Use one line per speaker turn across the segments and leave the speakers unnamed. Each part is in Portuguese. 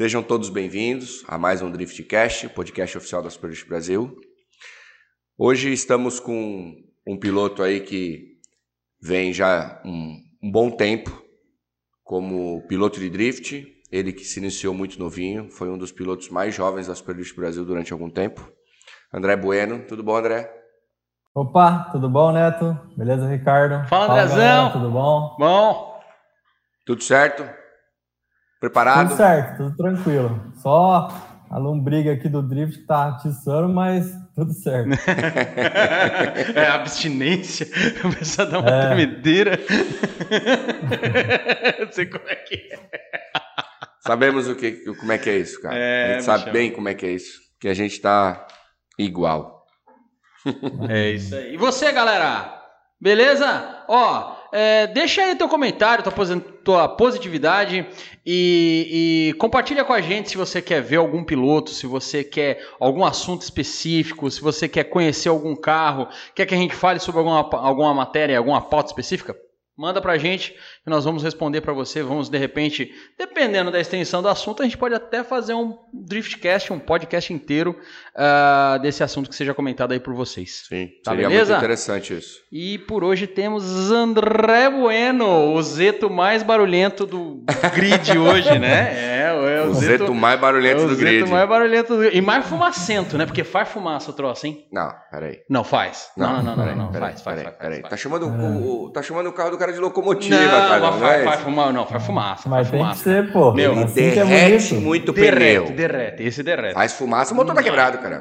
Sejam todos bem-vindos a mais um Driftcast, podcast oficial da Super Brasil. Hoje estamos com um piloto aí que vem já um, um bom tempo como piloto de drift. Ele que se iniciou muito novinho, foi um dos pilotos mais jovens da Super Brasil durante algum tempo. André Bueno, tudo bom, André?
Opa, tudo bom, Neto? Beleza, Ricardo?
Fala, Fala Andrezão. Galera,
tudo bom?
Bom.
Tudo certo? Preparado?
Tudo certo, tudo tranquilo. Só a lombriga aqui do drift que tá atiçando, mas tudo certo.
é abstinência, começa a dar uma é. tremedeira. Não sei como é que é.
Sabemos o que, como é que é isso, cara. É, a gente sabe chama. bem como é que é isso. Que a gente tá igual.
É isso aí. E você, galera? Beleza? Ó, é, deixa aí teu comentário, tua, tua positividade e, e, compartilha com a gente se você quer ver algum piloto, se você quer algum assunto específico, se você quer conhecer algum carro, quer que a gente fale sobre alguma, alguma matéria, alguma pauta específica. Manda pra gente que nós vamos responder para você. Vamos, de repente, dependendo da extensão do assunto, a gente pode até fazer um driftcast, um podcast inteiro uh, desse assunto que seja comentado aí por vocês.
Sim, tá seria beleza? muito interessante isso.
E por hoje temos André Bueno, o Zeto mais barulhento do grid hoje, né?
É, é o, o Zeto, Zeto, mais barulhento é do grid. O Zeto
mais barulhento do E mais fumacento, né? Porque faz fumaça o troço, hein?
Não, peraí.
Não, faz. Não, não, não, não, não, faz, faz, faz,
Peraí, tá chamando, o, tá chamando o carro do cara de locomotiva, não, cara. Não,
faz, é faz fumar, não, faz fumaça.
Mas
faz tem
fumaça. que ser, pô.
Meu, assim derrete é muito derrete,
pneu. Derrete, esse derrete.
Faz fumaça, o motor tá quebrado, cara.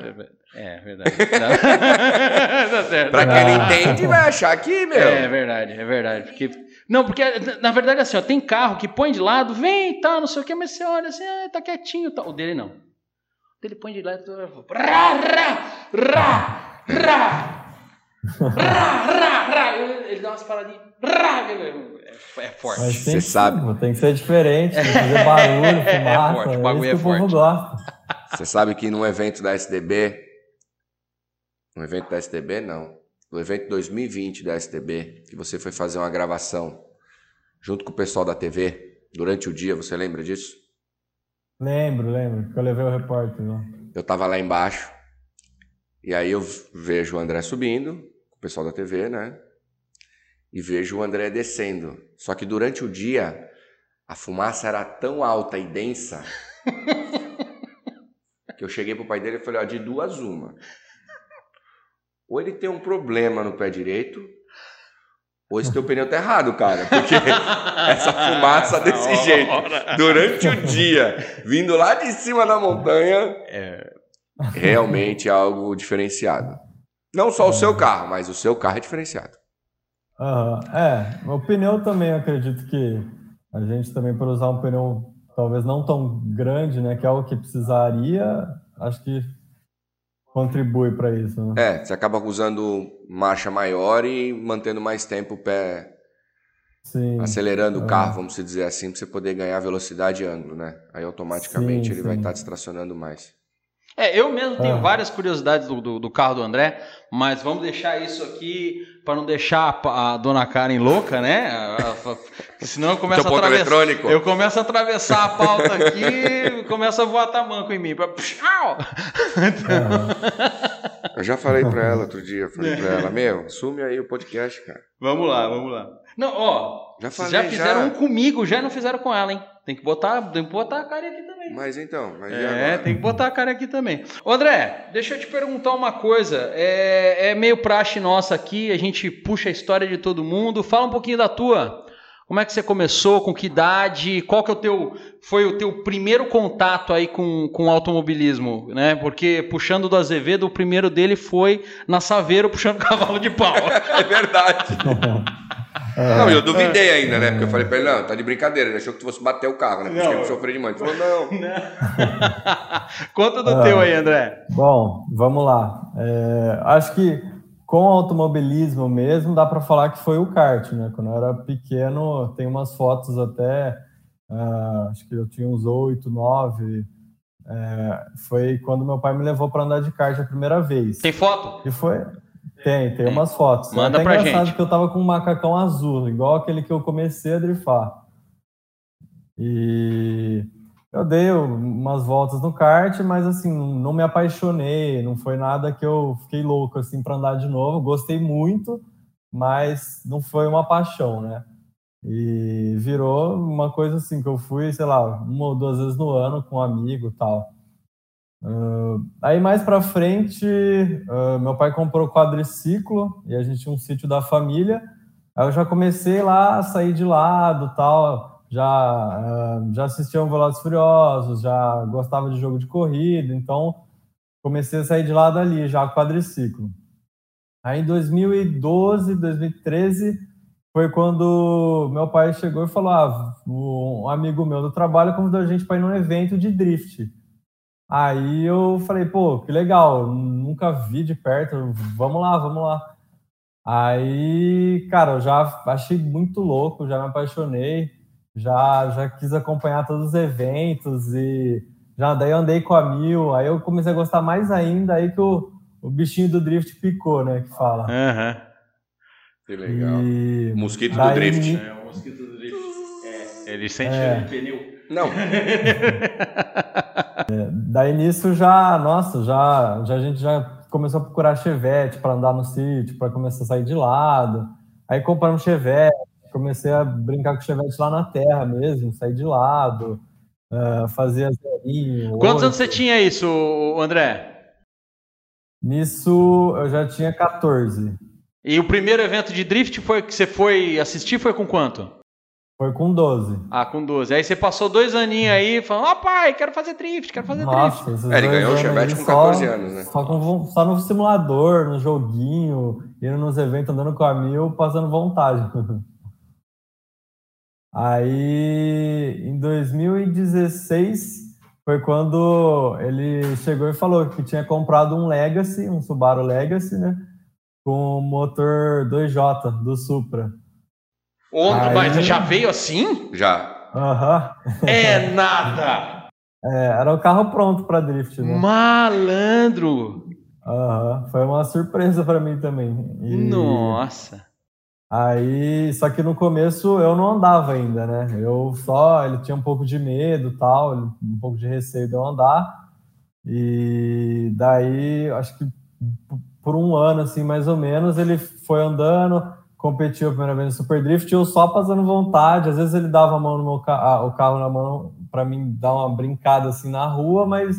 É, verdade.
tá certo. Pra quem não entende, vai achar que, meu.
É verdade, é verdade. Porque... Não, porque na verdade assim, ó, tem carro que põe de lado, vem e tal, não sei o que, mas você olha assim, ah, tá quietinho. Tá. O dele não. O dele põe de lado e rá, rá, rá, rá. Rá, rá, rá. Ele dá umas paradinhas. Rá, é, é forte.
Mas tem Você sabe. Tem que ser diferente, tem que fazer barulho, fumaça. É forte, o bagulho é, é forte.
Você sabe que num evento da SDB, no evento da SDB não, no evento 2020 da SDB, que você foi fazer uma gravação junto com o pessoal da TV durante o dia, você lembra disso?
Lembro, lembro, que eu levei o repórter lá.
Eu tava lá embaixo, e aí eu vejo o André subindo, com o pessoal da TV, né? E vejo o André descendo. Só que durante o dia, a fumaça era tão alta e densa que eu cheguei pro pai dele e falei, ó, de duas uma. Ou ele tem um problema no pé direito, ou esse teu pneu tá errado, cara. Porque essa fumaça desse jeito, durante o dia, vindo lá de cima da montanha, é realmente algo diferenciado. Não só o seu carro, mas o seu carro é diferenciado.
Uhum. É, o pneu também acredito que a gente também por usar um pneu talvez não tão grande, né, que é algo que precisaria, acho que contribui para isso. Né?
É, você acaba usando marcha maior e mantendo mais tempo o pé Sim, acelerando é. o carro, vamos dizer assim, para você poder ganhar velocidade e ângulo, né? Aí automaticamente sim, ele sim. vai estar tá distracionando mais.
É, eu mesmo tenho ah. várias curiosidades do, do, do, carro do André, mas vamos deixar isso aqui para não deixar a, a, dona Karen louca, né? senão eu começo a atravessar. Eu começo a atravessar a pauta aqui, começa a voar tamanco em mim. Pra...
Eu já falei para ela outro dia, falei para ela, meu, assume aí o podcast, cara.
Vamos lá, vamos lá. Não, ó, já, falei, já fizeram já. um comigo, já não fizeram com ela, hein? Tem que botar, tem que botar a cara aqui também.
Mas então, mas
É, tem que botar a cara aqui também. André, deixa eu te perguntar uma coisa. É, é meio praxe nossa aqui, a gente puxa a história de todo mundo. Fala um pouquinho da tua. Como é que você começou? Com que idade? Qual que é o teu, foi o teu primeiro contato aí com, com automobilismo, né? Porque puxando do Azevedo, o primeiro dele foi na Saveiro puxando cavalo de pau.
é verdade. Não, eu duvidei ainda, né? Porque eu falei pra ele, não, tá de brincadeira, ele achou que tu fosse bater o carro, né? Porque ele sofreu de mãe. Ele falou, não. não.
Conta do teu aí, André.
Bom, vamos lá. É, acho que com automobilismo mesmo, dá para falar que foi o kart, né? Quando eu era pequeno, tem umas fotos até, uh, acho que eu tinha uns oito, nove. É, foi quando meu pai me levou para andar de kart a primeira vez.
Tem foto?
E foi. Tem, tem umas fotos.
Manda é até pra engraçado gente.
que eu tava com um macacão azul, igual aquele que eu comecei a drifar. E eu dei umas voltas no kart, mas assim, não me apaixonei, não foi nada que eu fiquei louco assim para andar de novo. Gostei muito, mas não foi uma paixão, né? E virou uma coisa assim que eu fui, sei lá, uma ou duas vezes no ano com um amigo, tal. Uh, aí mais para frente, uh, meu pai comprou quadriciclo e a gente tinha um sítio da família. Aí eu já comecei lá a sair de lado, tal já, uh, já assistia um Velozes Furiosos, já gostava de jogo de corrida, então comecei a sair de lado ali, já quadriciclo. Aí em 2012, 2013, foi quando meu pai chegou e falou: ah, um amigo meu do trabalho convidou a gente para ir num evento de drift. Aí eu falei, pô, que legal, nunca vi de perto, vamos lá, vamos lá. Aí, cara, eu já achei muito louco, já me apaixonei já, já quis acompanhar todos os eventos e já daí eu andei com a Mil, aí eu comecei a gostar mais ainda, aí que o, o bichinho do drift picou, né, que fala.
Uhum.
Que legal. E mosquito do drift.
É, o mosquito do drift. É, ele sente é. o pneu.
Não.
é, daí nisso já, nossa, já, já a gente já começou a procurar chevette para andar no sítio, para começar a sair de lado. Aí compramos chevette, comecei a brincar com o Chevette lá na terra mesmo, sair de lado, uh, fazer zerinho.
Quantos anos você tinha isso, André?
Nisso eu já tinha 14.
E o primeiro evento de drift foi que você foi assistir foi com quanto?
Foi com 12.
Ah, com 12. Aí você passou dois aninhos aí falando, ó oh, pai, quero fazer drift, quero fazer Nossa, drift.
É, ele ganhou o Chevette com 14
só,
anos, né?
Só, com, só no simulador, no joguinho, indo nos eventos, andando com a mil, passando vontade. Aí, em 2016, foi quando ele chegou e falou que tinha comprado um Legacy, um Subaru Legacy, né? Com motor 2J do Supra.
Aí... Mas já veio assim?
Já.
Aham.
É nada!
É, era o carro pronto para drift, né?
Malandro!
Aham, foi uma surpresa para mim também.
E... Nossa!
Aí, só que no começo eu não andava ainda, né? Eu só, ele tinha um pouco de medo, tal, um pouco de receio de eu andar. E daí, acho que por um ano, assim, mais ou menos, ele foi andando, competiu a primeira vez no Super Drift, eu só passando vontade. Às vezes ele dava a mão no meu ca o carro na mão para mim dar uma brincada assim na rua, mas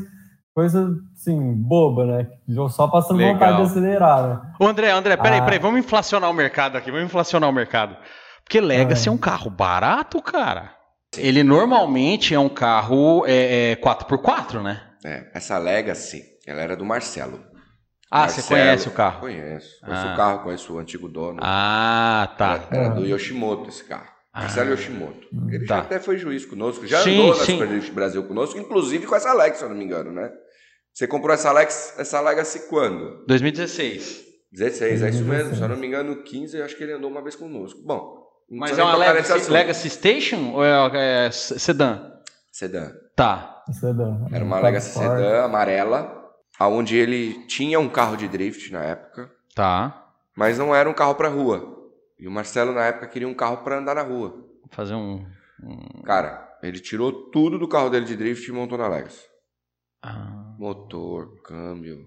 coisa assim, boba, né? Só passando Legal. vontade de acelerar, né?
Ô André, André, peraí, ah. peraí, vamos inflacionar o mercado aqui, vamos inflacionar o mercado. Porque Legacy é, é um carro barato, cara. Ele normalmente é um carro é, é 4x4, né?
É, essa Legacy, ela era do Marcelo.
Ah, Marcelo, você conhece o carro?
Conheço. Conheço ah. o carro, conheço o antigo dono.
Ah, tá.
Era, era do Yoshimoto esse carro. Ah. Marcelo Yoshimoto. Ele tá. já até foi juiz conosco, já
sim,
andou na
sim.
Super Brasil conosco, inclusive com essa Alex, se eu não me engano, né? Você comprou essa, Alex, essa Legacy quando?
2016.
16, é isso mesmo. Se eu não me engano, 15, eu acho que ele andou uma vez conosco. Bom,
mas é uma Legacy, Legacy Station ou é, é sedã?
Sedã.
Tá.
Sedã.
Era uma Legacy sedã amarela, aonde ele tinha um carro de drift na época.
Tá.
Mas não era um carro para rua. E o Marcelo na época queria um carro para andar na rua.
Fazer um, um,
Cara, ele tirou tudo do carro dele de drift e montou na Legacy.
Ah.
Motor, câmbio.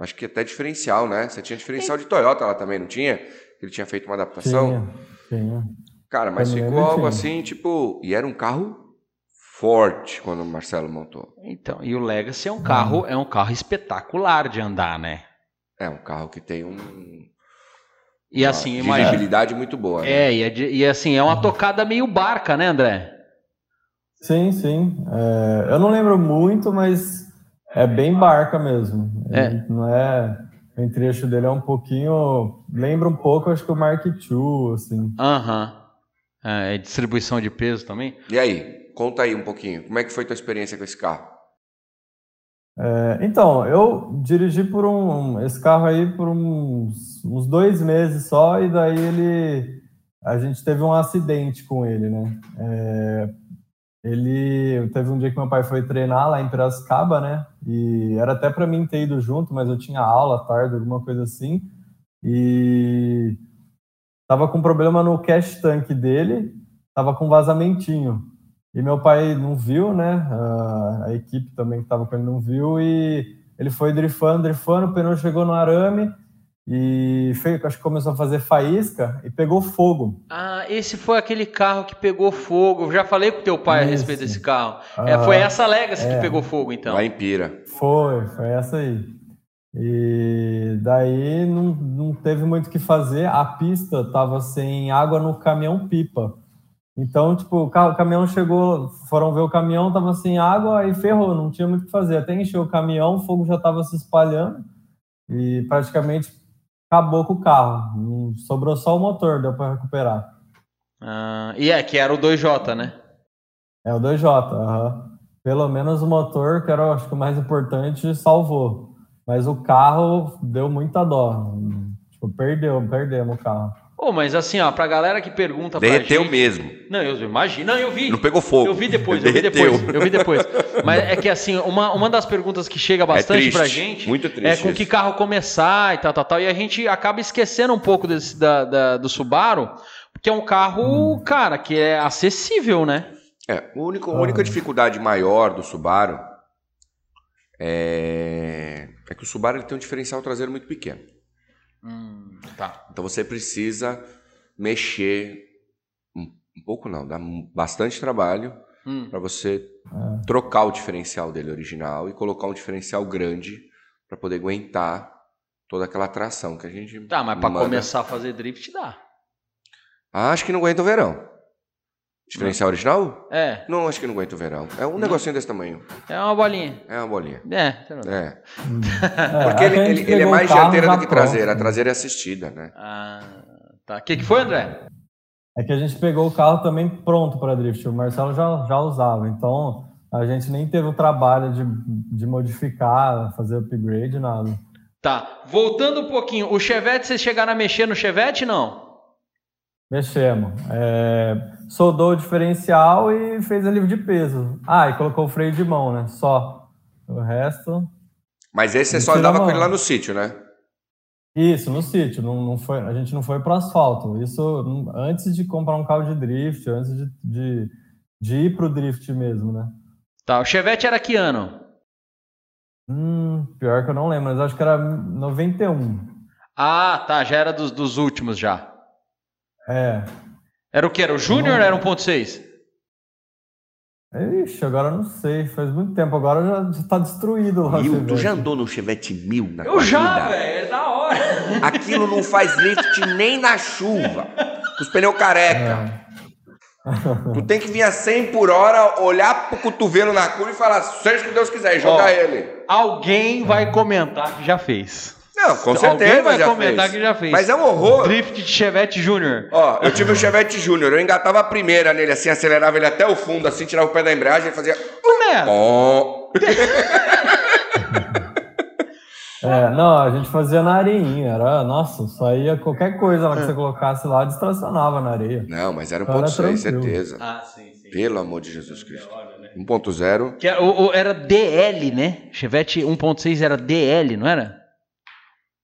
Acho que até diferencial, né? Você tinha diferencial de Toyota lá também, não tinha? Ele tinha feito uma adaptação.
Tinha, tinha.
Cara, mas ficou algo tinha. assim, tipo. E era um carro forte quando o Marcelo montou.
Então, e o Legacy é um carro, é um carro espetacular de andar, né?
É um carro que tem um.
E assim,
uma dirigibilidade muito boa. Né?
É, e, é e assim, é uma tocada meio barca, né, André?
Sim, sim. É, eu não lembro muito, mas é bem barca mesmo.
É.
Não é. O entrecho dele é um pouquinho. Lembra um pouco, acho que o Mark II, assim.
Aham. Uhum. É, distribuição de peso também.
E aí, conta aí um pouquinho. Como é que foi tua experiência com esse carro?
É, então, eu dirigi por um. Esse carro aí por uns, uns dois meses só, e daí ele. A gente teve um acidente com ele, né? É, ele teve um dia que meu pai foi treinar lá em Piracicaba, né? E era até para mim ter ido junto, mas eu tinha aula tarde, alguma coisa assim. E tava com problema no cash tank dele, tava com vazamentinho. E meu pai não viu, né? A, a equipe também que estava com ele não viu e ele foi drifando, drifando, o pneu chegou no arame e fez, acho que começou a fazer faísca e pegou fogo.
Ah, esse foi aquele carro que pegou fogo. Eu já falei com teu pai Isso. a respeito desse carro. é, foi essa Legacy é. que pegou fogo, então.
Lá em Pira.
Foi, foi essa aí. E daí não, não teve muito o que fazer. A pista estava sem água no caminhão pipa. Então, tipo, o, caminhão chegou, foram ver o caminhão, tava sem água, aí ferrou, não tinha muito o que fazer. Até encheu o caminhão, o fogo já estava se espalhando e praticamente acabou com o carro. Sobrou só o motor, deu para recuperar.
Ah, e é, que era o 2J, né?
É o 2J, uhum. Pelo menos o motor, que era acho que o mais importante, salvou. Mas o carro deu muita dó. Tipo, perdeu, perdemos o carro.
Oh, mas assim, ó, pra galera que pergunta
Derreteu
gente...
mesmo.
Não, eu imagino. Não, eu vi.
Não pegou fogo.
Eu vi depois, eu vi depois. Eu vi depois. Mas é que assim, uma, uma das perguntas que chega é bastante é pra gente
muito triste
é com
isso.
que carro começar e tal, tal, tal. E a gente acaba esquecendo um pouco desse, da, da do Subaru, porque é um carro, hum. cara, que é acessível, né?
É, o único, a única dificuldade maior do Subaru é, é que o Subaru ele tem um diferencial traseiro muito pequeno.
Hum, tá.
Então você precisa mexer um, um pouco não, dá bastante trabalho hum. para você trocar o diferencial dele original e colocar um diferencial grande para poder aguentar toda aquela tração que a gente
Tá, mas para começar a fazer drift dá.
Ah, acho que não aguenta o verão. Diferencial original?
É.
Não, acho que não aguenta o verão. É um não. negocinho desse tamanho.
É uma bolinha.
É uma bolinha.
É.
É. Porque ele, ele, ele é mais dianteira do que traseira. A traseira é assistida, né?
Ah, tá. O que, que foi, André?
É que a gente pegou o carro também pronto para drift. O Marcelo já, já usava. Então, a gente nem teve o trabalho de, de modificar, fazer upgrade, nada.
Tá. Voltando um pouquinho. O Chevette, vocês chegaram a mexer no Chevette, não?
Mexemos. É, soldou o diferencial e fez a livre de peso. Ah, e colocou o freio de mão, né? Só. O resto.
Mas esse você só andava com ele lá no sítio, né?
Isso, no sítio. Não, não foi, a gente não foi para asfalto. Isso antes de comprar um carro de drift, antes de, de, de ir pro drift mesmo, né?
Tá, o Chevette era que ano?
Hum, pior que eu não lembro, mas acho que era 91.
Ah, tá, já era dos, dos últimos já.
É.
Era o que? Era o Júnior ou era 1.6?
Ixi, agora não sei. Faz muito tempo. Agora já, já tá destruído o
Mil? Tu já andou no Chevette Mil na
Eu já, velho. É da hora.
Aquilo não faz lift nem na chuva. Os pneus careca. É. Tu tem que vir a 100 por hora, olhar pro cotovelo na curva e falar, seja o que Deus quiser, e jogar Ó, ele.
Alguém vai comentar que já fez.
Não, com certeza. Alguém
vai comentar fez. que já fez.
Mas é um horror.
Drift de Chevette Júnior.
Ó, eu tive o Chevette Júnior, eu engatava a primeira nele, assim, acelerava ele até o fundo, assim, tirava o pé da embreagem e fazia. Oh.
É, não, a gente fazia na areinha, era, nossa, saía qualquer coisa lá que você colocasse lá, distracionava na areia.
Não, mas era 1.6, certeza.
Ah, sim, sim.
Pelo amor de Jesus Cristo. 1.0.
Que era, era DL, né? Chevette 1.6 era DL, não era?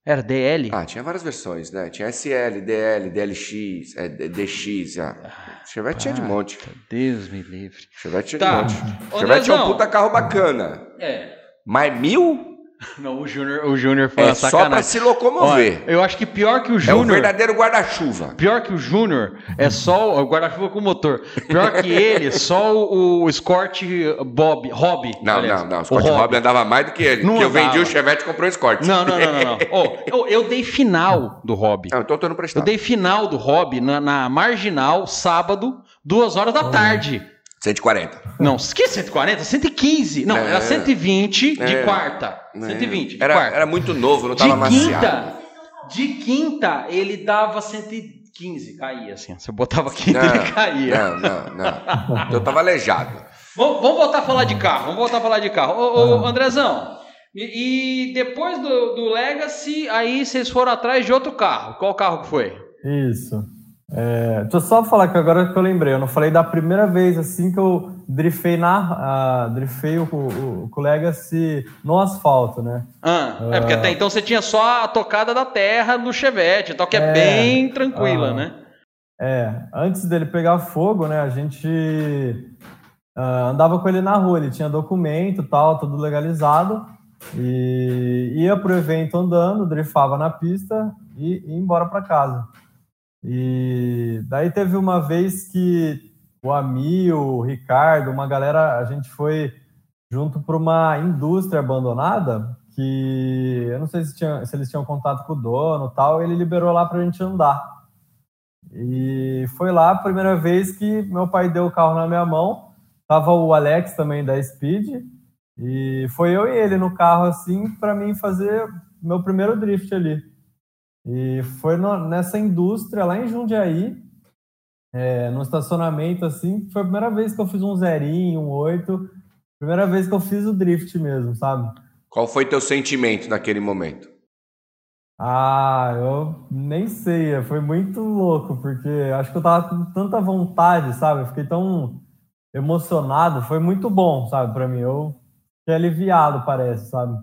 Era DL?
Ah, tinha várias versões, né? Tinha SL, DL, DLX, é, DX. Ah. Chevette tinha de monte.
Deus me livre.
Chevette tinha tá. de monte. Ô, Chevette é um puta carro bacana.
É.
Mas mil?
Não, o Júnior, o Júnior foi é uma
sacanagem. só pra se locomover.
Olha, eu acho que pior que o Júnior... É
o verdadeiro guarda-chuva.
Pior que o Júnior é só o guarda-chuva com motor. Pior que ele, só o, o Escort Bob, Hobby.
Não, aliás. não, não. O Escort Hobby andava mais do que ele. Não eu vendi o Chevette e comprei o Escort.
Não, não, não, não. não. oh, eu, eu, dei final do Hobby.
Não, então eu tô no
Eu dei final do Hobby na, na Marginal, sábado, duas horas da tarde.
140.
Não, que 140? 115. Não, é, era 120 é, de quarta. É, 120 de
era,
quarta.
Era muito novo, não tava
de quinta, De quinta, ele dava 115, caía assim. Você botava quinta, não, ele caía.
Não, não, não. Eu tava aleijado.
Vamos, vamos voltar a falar de carro. Vamos voltar a falar de carro. Ô, ô Andrezão, e, e, depois do, do Legacy, aí vocês foram atrás de outro carro. Qual carro que foi?
Isso. É, deixa eu só falar que agora que eu lembrei, eu não falei da primeira vez assim que eu drifei na uh, drifei o, o, o Legacy no asfalto, né?
Ah, uh, é porque até então você tinha só a tocada da terra no Chevette, então que é, é bem tranquila, uh, né?
É, antes dele pegar fogo, né, a gente uh, andava com ele na rua, ele tinha documento tal, tudo legalizado, e ia pro evento andando, drifava na pista e ia embora para casa. E daí teve uma vez que o Ami, o Ricardo, uma galera, a gente foi junto para uma indústria abandonada que eu não sei se, tinha, se eles tinham contato com o dono tal, ele liberou lá para a gente andar. E foi lá a primeira vez que meu pai deu o carro na minha mão. Tava o Alex também da Speed. E foi eu e ele no carro assim para mim fazer meu primeiro drift ali. E foi no, nessa indústria lá em Jundiaí, é, no estacionamento assim, foi a primeira vez que eu fiz um zerinho, um oito. Primeira vez que eu fiz o drift mesmo, sabe?
Qual foi teu sentimento naquele momento?
Ah, eu nem sei, foi muito louco, porque acho que eu tava com tanta vontade, sabe? Eu fiquei tão emocionado, foi muito bom, sabe, para mim. Eu fiquei aliviado, parece, sabe?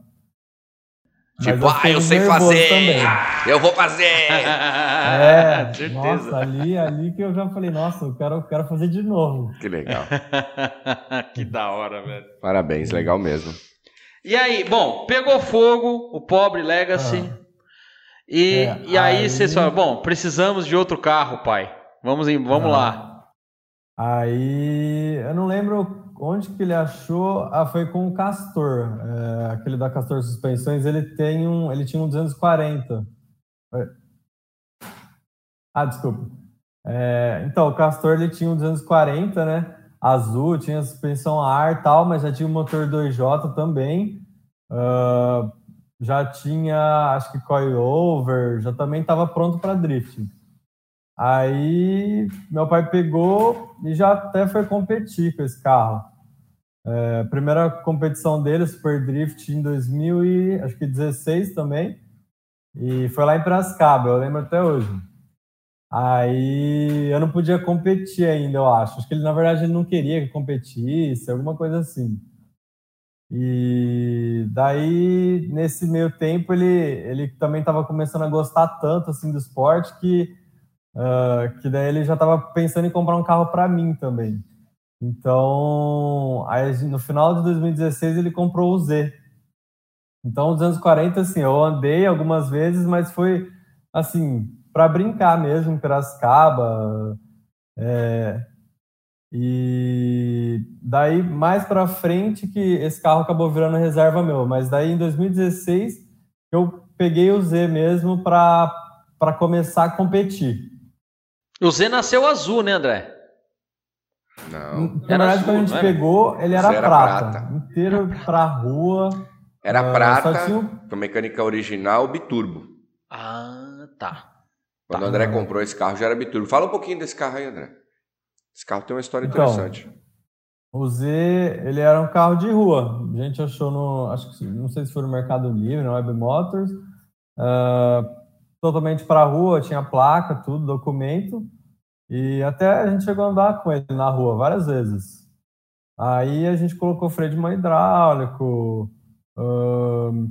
Tipo, ah, eu sei fazer, também. eu vou fazer.
É, certeza. nossa, ali, ali que eu já falei, nossa, eu quero, eu quero fazer de novo.
Que legal.
que da hora, velho.
Parabéns, legal mesmo.
E aí, bom, pegou fogo o pobre Legacy. Ah. E, é, e aí, aí vocês falam, bom, precisamos de outro carro, pai. Vamos, em, vamos ah. lá.
Aí, eu não lembro onde que ele achou. Ah, foi com o Castor, é, aquele da Castor Suspensões. Ele tem um, ele tinha um 240. Ah, desculpa. É, então, o Castor ele tinha um 240, né? azul, tinha suspensão a ar tal, mas já tinha o motor 2J também. Uh, já tinha, acho que coilover, já também estava pronto para drift. Aí meu pai pegou e já até foi competir com esse carro. É, primeira competição dele, Super Drift, em 2016 também. E foi lá em Piracicaba, eu lembro até hoje. Aí eu não podia competir ainda, eu acho. Acho que ele, na verdade, ele não queria que competisse, alguma coisa assim. E daí, nesse meio tempo, ele, ele também estava começando a gostar tanto assim do esporte que, uh, que daí ele já estava pensando em comprar um carro para mim também. Então, aí, no final de 2016, ele comprou o Z. Então, 240, assim, eu andei algumas vezes, mas foi, assim, para brincar mesmo Piracicaba. É, e daí mais para frente que esse carro acabou virando reserva meu, mas daí em 2016 eu peguei o Z mesmo para começar a competir.
O Z nasceu azul, né, André?
Não.
Na verdade, azul, quando a gente pegou, ele era, era prata, prata, inteiro para rua.
Era uh, prata, com mecânica original biturbo.
Ah, tá.
Quando tá. o André comprou esse carro, já era biturbo. Fala um pouquinho desse carro aí, André. Esse carro tem uma história então, interessante.
O Z, ele era um carro de rua. A gente achou no, acho que não sei se foi no Mercado Livre, na Web Motors, uh, totalmente para rua, tinha placa, tudo, documento, e até a gente chegou a andar com ele na rua várias vezes. Aí a gente colocou freio de mão hidráulico, uh,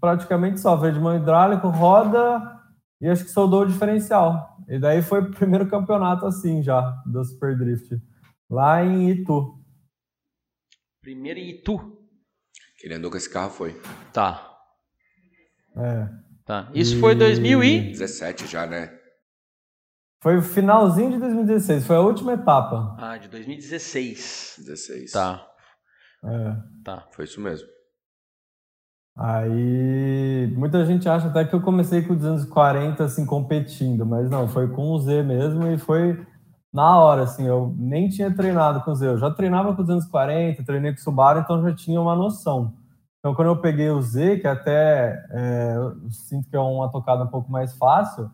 praticamente só freio de mão hidráulico, roda e acho que soldou o diferencial. E daí foi o primeiro campeonato assim já, do Super Drift. Lá em Itu.
Primeiro em Itu?
Ele andou com esse carro, foi.
Tá.
É.
Tá. Isso e... foi 2017
já, né?
Foi o finalzinho de 2016, foi a última etapa.
Ah, de 2016.
16.
Tá.
É.
Tá.
Foi isso mesmo.
Aí muita gente acha até que eu comecei com 240 assim competindo, mas não, foi com o Z mesmo e foi na hora assim, eu nem tinha treinado com o Z, eu já treinava com 240, treinei com o Subaru, então já tinha uma noção. Então quando eu peguei o Z, que até é, eu sinto que é uma tocada um pouco mais fácil,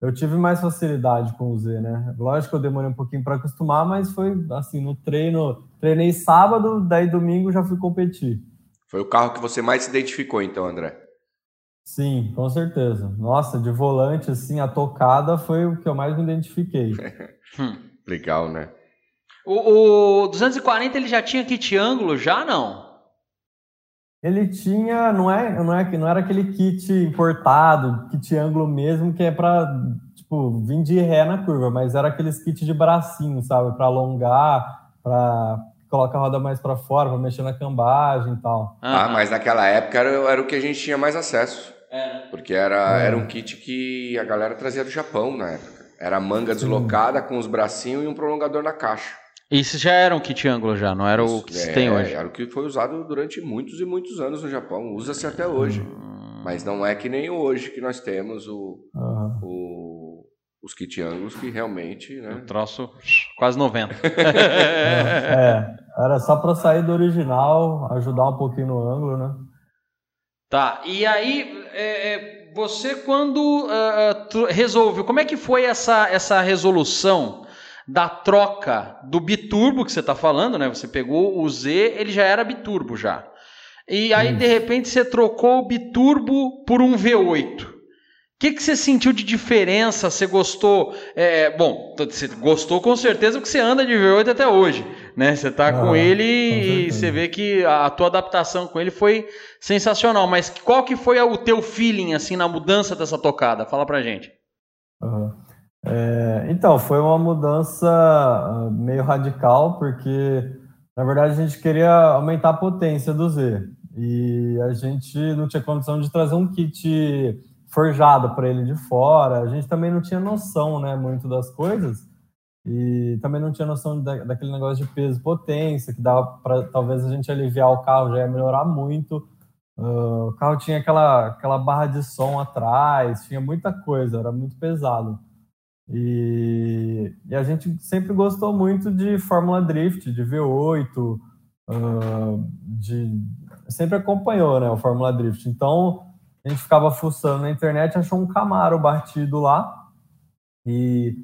eu tive mais facilidade com o Z, né? Lógico que eu demorei um pouquinho para acostumar, mas foi assim, no treino, treinei sábado, daí domingo já fui competir.
Foi o carro que você mais se identificou, então, André?
Sim, com certeza. Nossa, de volante, assim, a tocada foi o que eu mais me identifiquei.
Hum. Legal, né?
O, o 240 ele já tinha kit ângulo, já não?
Ele tinha, não é, não é, não era aquele kit importado, kit ângulo mesmo, que é para tipo vir de ré na curva, mas era aqueles kits de bracinho, sabe, para alongar, para colocar a roda mais para fora, para mexer na cambagem e tal.
Ah, mas naquela época era, era, o que a gente tinha mais acesso. É. Porque era, é. era um kit que a galera trazia do Japão na época. Era manga Sim. deslocada com os bracinhos e um prolongador na caixa.
Isso já era um kit ângulo já, não era Isso, o que se é, tem hoje?
Era o que foi usado durante muitos e muitos anos no Japão. Usa-se até hoje. Hum. Mas não é que nem hoje que nós temos o, uhum. o os kit ângulos que realmente... Né?
Um troço quase 90.
é, era só para sair do original, ajudar um pouquinho no ângulo, né?
Tá, e aí... É, é você quando uh, resolve, como é que foi essa, essa resolução da troca do biturbo que você está falando, né? Você pegou o Z, ele já era biturbo já. E aí, de repente, você trocou o biturbo por um V8. O que, que você sentiu de diferença? Você gostou? É, bom, você gostou com certeza porque você anda de V8 até hoje, né? Você está ah, com ele com e você vê que a tua adaptação com ele foi sensacional. Mas qual que foi o teu feeling assim na mudança dessa tocada? Fala pra gente.
Uhum. É, então, foi uma mudança ah, meio radical porque na verdade a gente queria aumentar a potência do Z e a gente não tinha condição de trazer um kit forjado para ele de fora. A gente também não tinha noção, né, muito das coisas. E também não tinha noção da, daquele negócio de peso potência, que dava para talvez a gente aliviar o carro, já ia melhorar muito. Uh, o carro tinha aquela, aquela barra de som atrás, tinha muita coisa, era muito pesado. E, e a gente sempre gostou muito de Fórmula Drift, de V8, uh, de, sempre acompanhou né, o Fórmula Drift. Então, a gente ficava fuçando na internet, achou um Camaro batido lá. E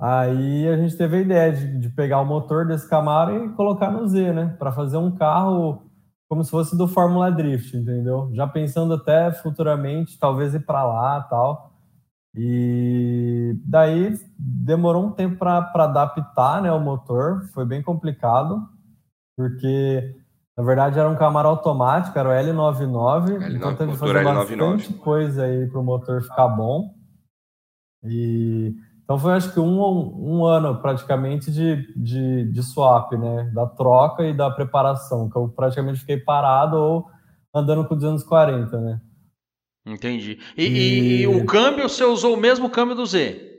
aí a gente teve a ideia de, de pegar o motor desse Camaro e colocar no Z, né? Para fazer um carro como se fosse do Fórmula Drift, entendeu? Já pensando até futuramente, talvez ir para lá tal. E daí demorou um tempo para adaptar né, o motor, foi bem complicado, porque na verdade, era um Camaro automático, era o L99, L9, então teve que fazer L99. bastante coisa aí para o motor ficar bom. E então foi acho que um, um ano praticamente de, de, de swap, né? Da troca e da preparação, que eu praticamente fiquei parado ou andando com 240, né?
Entendi. E, e... e o câmbio, você usou o mesmo câmbio do Z?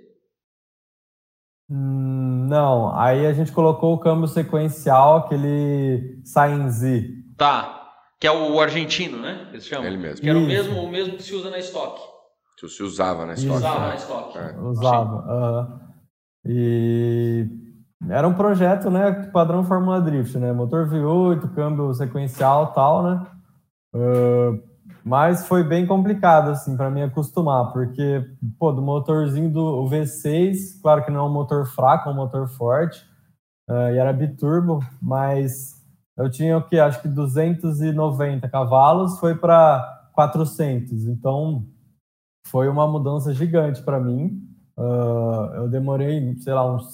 Não, aí a gente colocou o câmbio sequencial, aquele Z.
Tá, que é o argentino, né?
Eles chamam. Ele mesmo.
Que era o mesmo, o mesmo que se usa na estoque.
Que se usava na estoque.
Usava na estoque.
É. Usava. Uh, e era um projeto, né, padrão Fórmula Drift, né? Motor V8, câmbio sequencial tal, né? Uh, mas foi bem complicado, assim, para mim acostumar, porque, pô, do motorzinho do V6, claro que não é um motor fraco, é um motor forte, uh, e era biturbo, mas eu tinha o que? Acho que 290 cavalos, foi para 400, então foi uma mudança gigante para mim. Uh, eu demorei, sei lá, uns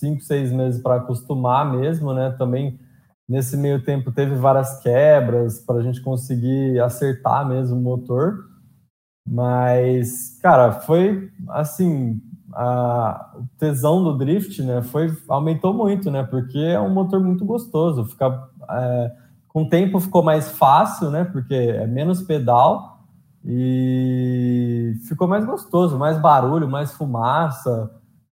5, 6 meses para acostumar mesmo, né? Também Nesse meio tempo teve várias quebras para a gente conseguir acertar mesmo o motor. Mas, cara, foi assim, a, tesão do drift, né, foi, aumentou muito, né, porque é um motor muito gostoso, fica, é, com o tempo ficou mais fácil, né, porque é menos pedal e ficou mais gostoso, mais barulho, mais fumaça,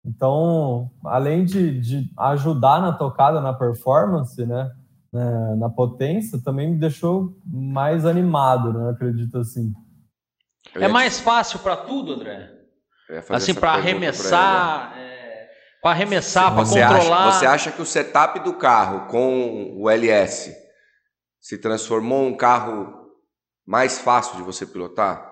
então, além de, de ajudar na tocada, na performance, né, né, na potência também me deixou mais animado, né? Acredito assim.
É mais fácil para tudo, André? Assim, para arremessar, é, para arremessar, para controlar.
Acha, você acha que o setup do carro com o LS se transformou um carro mais fácil de você pilotar?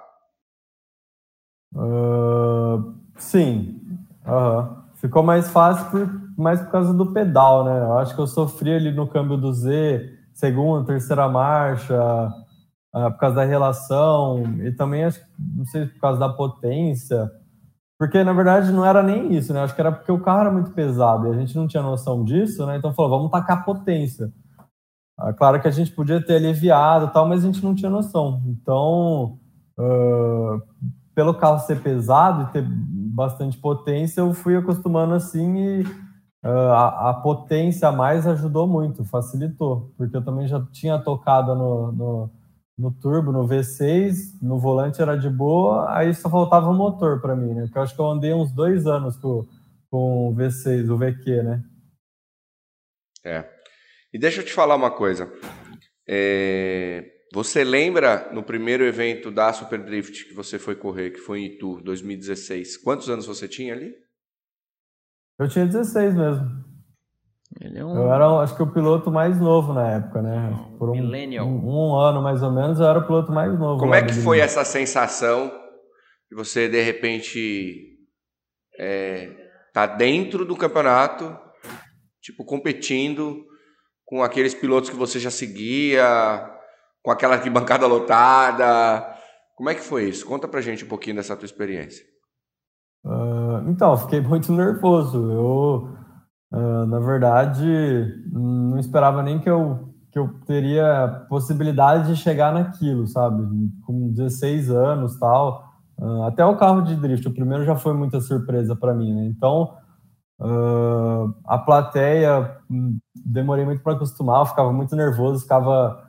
Uh, sim. Uhum. Ficou mais fácil por mais por causa do pedal, né? Eu acho que eu sofri ali no câmbio do Z, segunda, terceira marcha, uh, por causa da relação, e também acho não sei, por causa da potência. Porque, na verdade, não era nem isso, né? Acho que era porque o carro era muito pesado e a gente não tinha noção disso, né? Então falou, vamos tacar potência. Uh, claro que a gente podia ter aliviado tal, mas a gente não tinha noção. Então, uh, pelo carro ser pesado e ter bastante potência, eu fui acostumando assim e a, a, potência mais ajudou muito, facilitou, porque eu também já tinha tocado no, no, no, turbo, no V6, no volante era de boa, aí só faltava o motor para mim, né? Porque eu acho que eu andei uns dois anos com, com o V6, o VQ, né?
É. E deixa eu te falar uma coisa. É... Você lembra no primeiro evento da Super Drift que você foi correr, que foi em Itu, 2016, quantos anos você tinha ali?
Eu tinha 16 mesmo. É um... Eu era, acho que, o piloto mais novo na época, né?
Por um.
Um, um, ano mais ou menos, eu era o piloto mais novo.
Como é que foi essa sensação de você, de repente, é, tá dentro do campeonato, tipo, competindo com aqueles pilotos que você já seguia, com aquela arquibancada lotada? Como é que foi isso? Conta pra gente um pouquinho dessa tua experiência.
Uh, então, fiquei muito nervoso. Eu, uh, na verdade, não esperava nem que eu, que eu teria possibilidade de chegar naquilo, sabe? Com 16 anos tal. Uh, até o carro de drift, o primeiro já foi muita surpresa para mim, né? Então, a plateia, hum, demorei muito para acostumar, ficava muito nervoso, ficava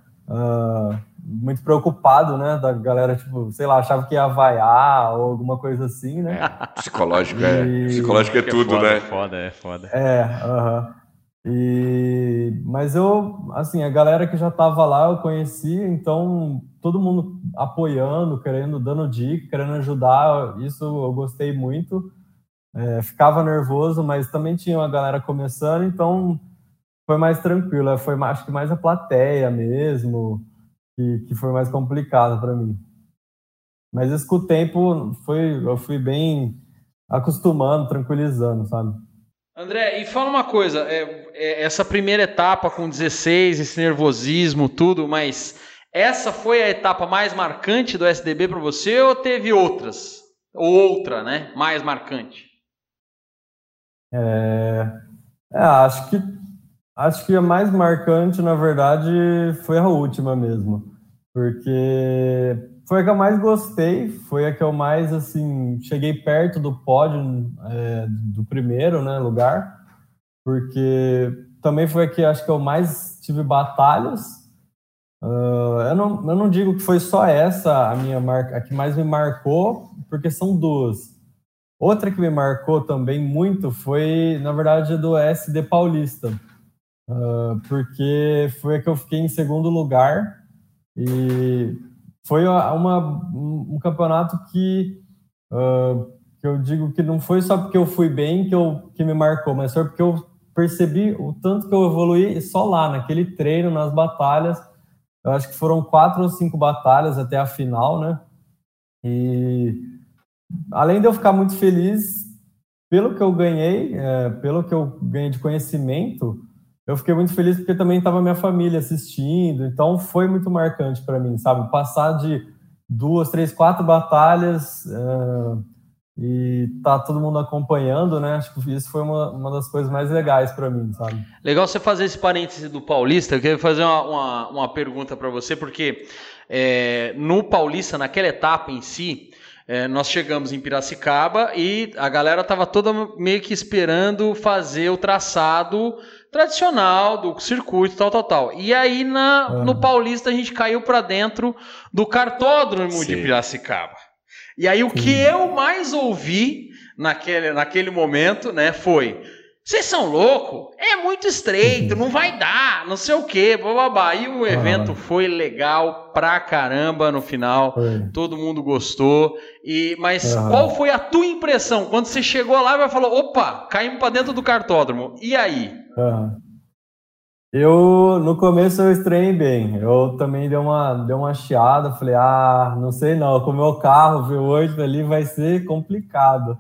muito preocupado, né? Da galera, tipo, sei lá, achava que ia vaiar ou alguma coisa assim, né?
Psicológico, é. e... é. Psicológico é tudo,
é foda,
né?
É foda, é foda.
É, aham. Uh -huh. E... Mas eu, assim, a galera que já tava lá eu conhecia, então todo mundo apoiando, querendo, dando dica, querendo ajudar, isso eu gostei muito. É, ficava nervoso, mas também tinha uma galera começando, então foi mais tranquilo. Foi, acho que mais a plateia mesmo, que, que foi mais complicado para mim. Mas isso com o tempo foi, eu fui bem acostumando, tranquilizando, sabe?
André, e fala uma coisa, é, é, essa primeira etapa com 16, esse nervosismo, tudo, mas essa foi a etapa mais marcante do SDB para você ou teve outras? Ou outra, né? Mais marcante?
É, é, acho que Acho que a mais marcante, na verdade, foi a última mesmo. Porque foi a que eu mais gostei, foi a que eu mais, assim, cheguei perto do pódio é, do primeiro né, lugar. Porque também foi a que acho que eu mais tive batalhas. Uh, eu, não, eu não digo que foi só essa a minha marca, a que mais me marcou, porque são duas. Outra que me marcou também muito foi, na verdade, do SD Paulista uh, porque foi a que eu fiquei em segundo lugar e foi uma, um campeonato que, uh, que eu digo que não foi só porque eu fui bem que, eu, que me marcou, mas foi porque eu percebi o tanto que eu evoluí só lá, naquele treino, nas batalhas. Eu acho que foram quatro ou cinco batalhas até a final, né? E além de eu ficar muito feliz pelo que eu ganhei, é, pelo que eu ganhei de conhecimento, eu fiquei muito feliz porque também estava minha família assistindo, então foi muito marcante para mim, sabe? Passar de duas, três, quatro batalhas uh, e tá todo mundo acompanhando, né? Acho que isso foi uma, uma das coisas mais legais para mim, sabe?
Legal você fazer esse parêntese do Paulista. Eu queria fazer uma, uma, uma pergunta para você, porque é, no Paulista, naquela etapa em si, é, nós chegamos em Piracicaba e a galera tava toda meio que esperando fazer o traçado tradicional do circuito, tal, tal, tal. E aí na, uhum. no Paulista a gente caiu para dentro do cartódromo Sim. de Piracicaba. E aí o que eu mais ouvi naquele, naquele momento, né, foi vocês são loucos? É muito estreito, não vai dar, não sei o quê, bababá. E o evento foi legal pra caramba no final, foi. todo mundo gostou. E Mas uhum. qual foi a tua impressão quando você chegou lá e falou: opa, caímos pra dentro do cartódromo? E aí?
Eu, no começo, eu estranhei bem. Eu também dei uma, dei uma chiada, falei: ah, não sei não, com o meu carro V8 ali vai ser complicado.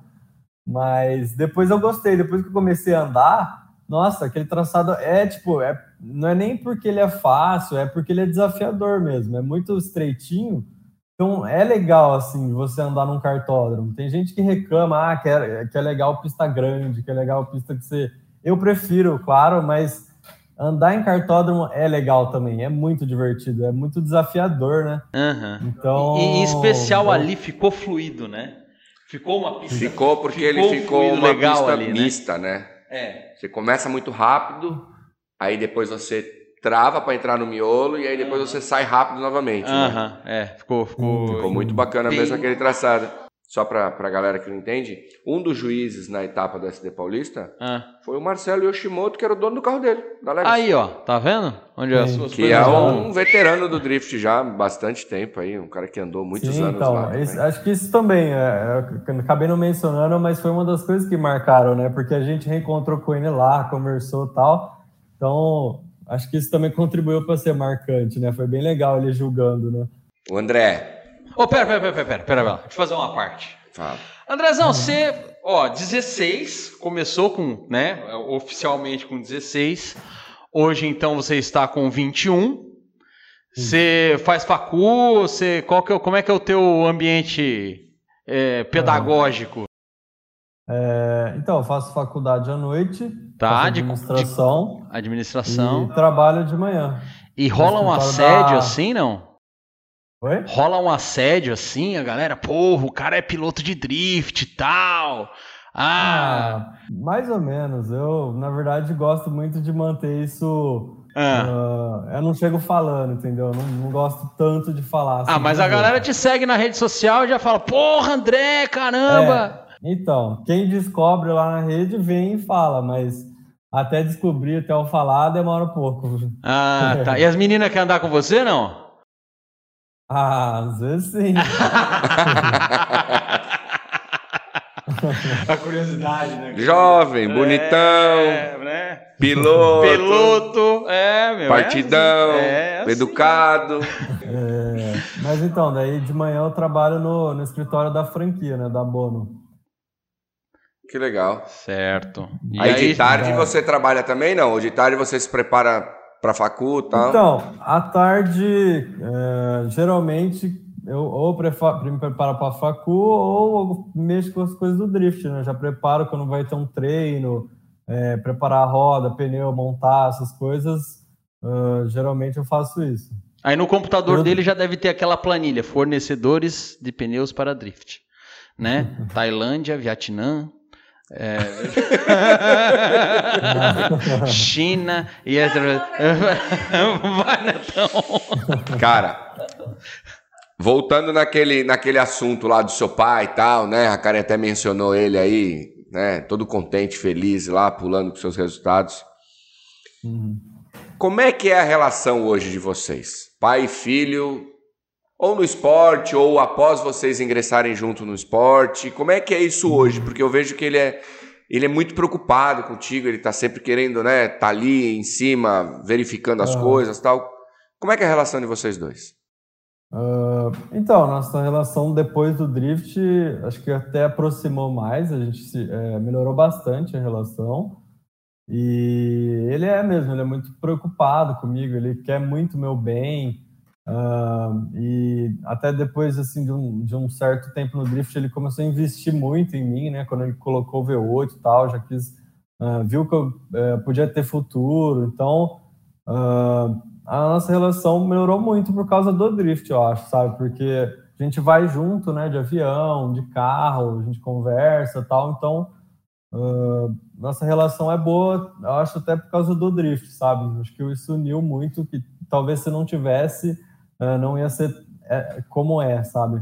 Mas depois eu gostei, depois que eu comecei a andar, nossa, aquele traçado é tipo, é, não é nem porque ele é fácil, é porque ele é desafiador mesmo, é muito estreitinho. Então é legal assim você andar num cartódromo. Tem gente que reclama, ah, que é, que é legal pista grande, que é legal pista que você. Eu prefiro, claro, mas andar em cartódromo é legal também, é muito divertido, é muito desafiador, né?
Uhum. Então, e, em especial ali ficou fluido, né? Ficou uma pista.
Ficou porque ficou ele ficou uma legal pista ali, né? mista, né?
É.
Você começa muito rápido, aí depois você trava para entrar no miolo e aí depois você sai rápido novamente. né?
Aham, é. Ficou, ficou.
Ficou muito bacana
Bem-
mesmo aquele traçado. Só para a galera que não entende, um dos juízes na etapa do SD Paulista
Ah.
foi o Marcelo Yoshimoto, que era o dono do carro dele, da Legacy.
Aí, ó, tá vendo? Onde as
Sim.
suas
Que é
vão.
um veterano do drift já há bastante tempo aí, um cara que andou muitos
Sim,
anos
então,
lá.
esse- acho que isso também, é, é, eu acabei não mencionando, mas foi uma das coisas que marcaram, né? Porque a gente reencontrou com ele lá, conversou e tal. Então, acho que isso também contribuiu para ser marcante, né? Foi bem legal ele julgando, né?
O André,
Ô, pera, pera, pera, pera, pera, pera, pera. Deixa eu fazer uma parte.
fala.
Andrezão, você, ó, 16, começou com, né, oficialmente com 16. Hoje, então, você está com 21. Você faz facu, você, qual que é, como é que é o teu ambiente é, pedagógico?
É, então, eu faço faculdade à noite,
Tá,
faço
de-
administração
Administração.
e trabalho de manhã.
E rola um assédio
da-
assim, não?
Oi?
Rola um assédio assim, a galera, porra, o cara é piloto de drift e tal. Ah,
Ah, mais ou menos. Eu, na verdade, gosto muito de manter isso.
ah.
ah, eu não chego falando, entendeu? Eu Não, não gosto tanto de falar.
Ah,
assim,
mas
por
a galera te segue na rede social e já fala, porra, André, caramba.
Então, quem descobre lá na rede vem e fala, mas até descobrir, até eu falar, demora um pouco.
Ah, tá. E as meninas querem andar com você, não?
Ah, às vezes sim.
A curiosidade, né?
Jovem, bonitão,
É, né?
piloto,
Piloto, é, meu.
partidão,
é assim.
educado.
É, mas então, daí de manhã eu trabalho no, no escritório da franquia, né? Da Bono.
Que legal.
Certo. E
aí, de tarde
é.
você trabalha também, não? Ou de tarde você se prepara pra facu e tal?
Então, à tarde, é, geralmente eu ou prefa- me preparo para facu ou mexo com as coisas do drift, né? Já preparo quando vai ter um treino, é, preparar a roda, pneu, montar essas coisas. ah, geralmente eu faço isso.
Aí no computador
Eu-
dele já deve ter aquela planilha, fornecedores de pneus para drift, né? Tailândia, Vietnã, é, China e essa... Vai, Netão.
Cara, voltando naquele, naquele assunto lá do seu pai e tal, né? A Karen até mencionou ele aí, né? Todo contente, feliz lá, pulando com seus resultados.
Uhum.
Como é que é a relação hoje de vocês? Pai e filho, ou no esporte, ou após vocês ingressarem junto no esporte? Como é que é isso hoje? Porque eu vejo que ele é, ele é muito preocupado contigo, ele tá sempre querendo, né, tá ali em cima, verificando as coisas tal. Como é que é a relação de vocês dois?
Ah, então, nossa relação depois do drift, acho que até aproximou mais, a gente se, é, melhorou bastante a relação. E ele é mesmo, ele é muito preocupado comigo, ele quer muito meu bem. Ah, e até depois assim de um, de um certo tempo no drift, ele começou a investir muito em mim, né? Quando ele colocou o V8 e tal, já quis, ah, viu que eu eh, podia ter futuro. Então, ah, a nossa relação melhorou muito por causa do drift, eu acho, sabe? Porque a gente vai junto, né, de avião, de carro, a gente conversa, tal. Então, ah, nossa relação é boa, eu acho até por causa do drift, sabe? Acho que isso uniu muito, que talvez se não tivesse, não ia ser é, como é, sabe?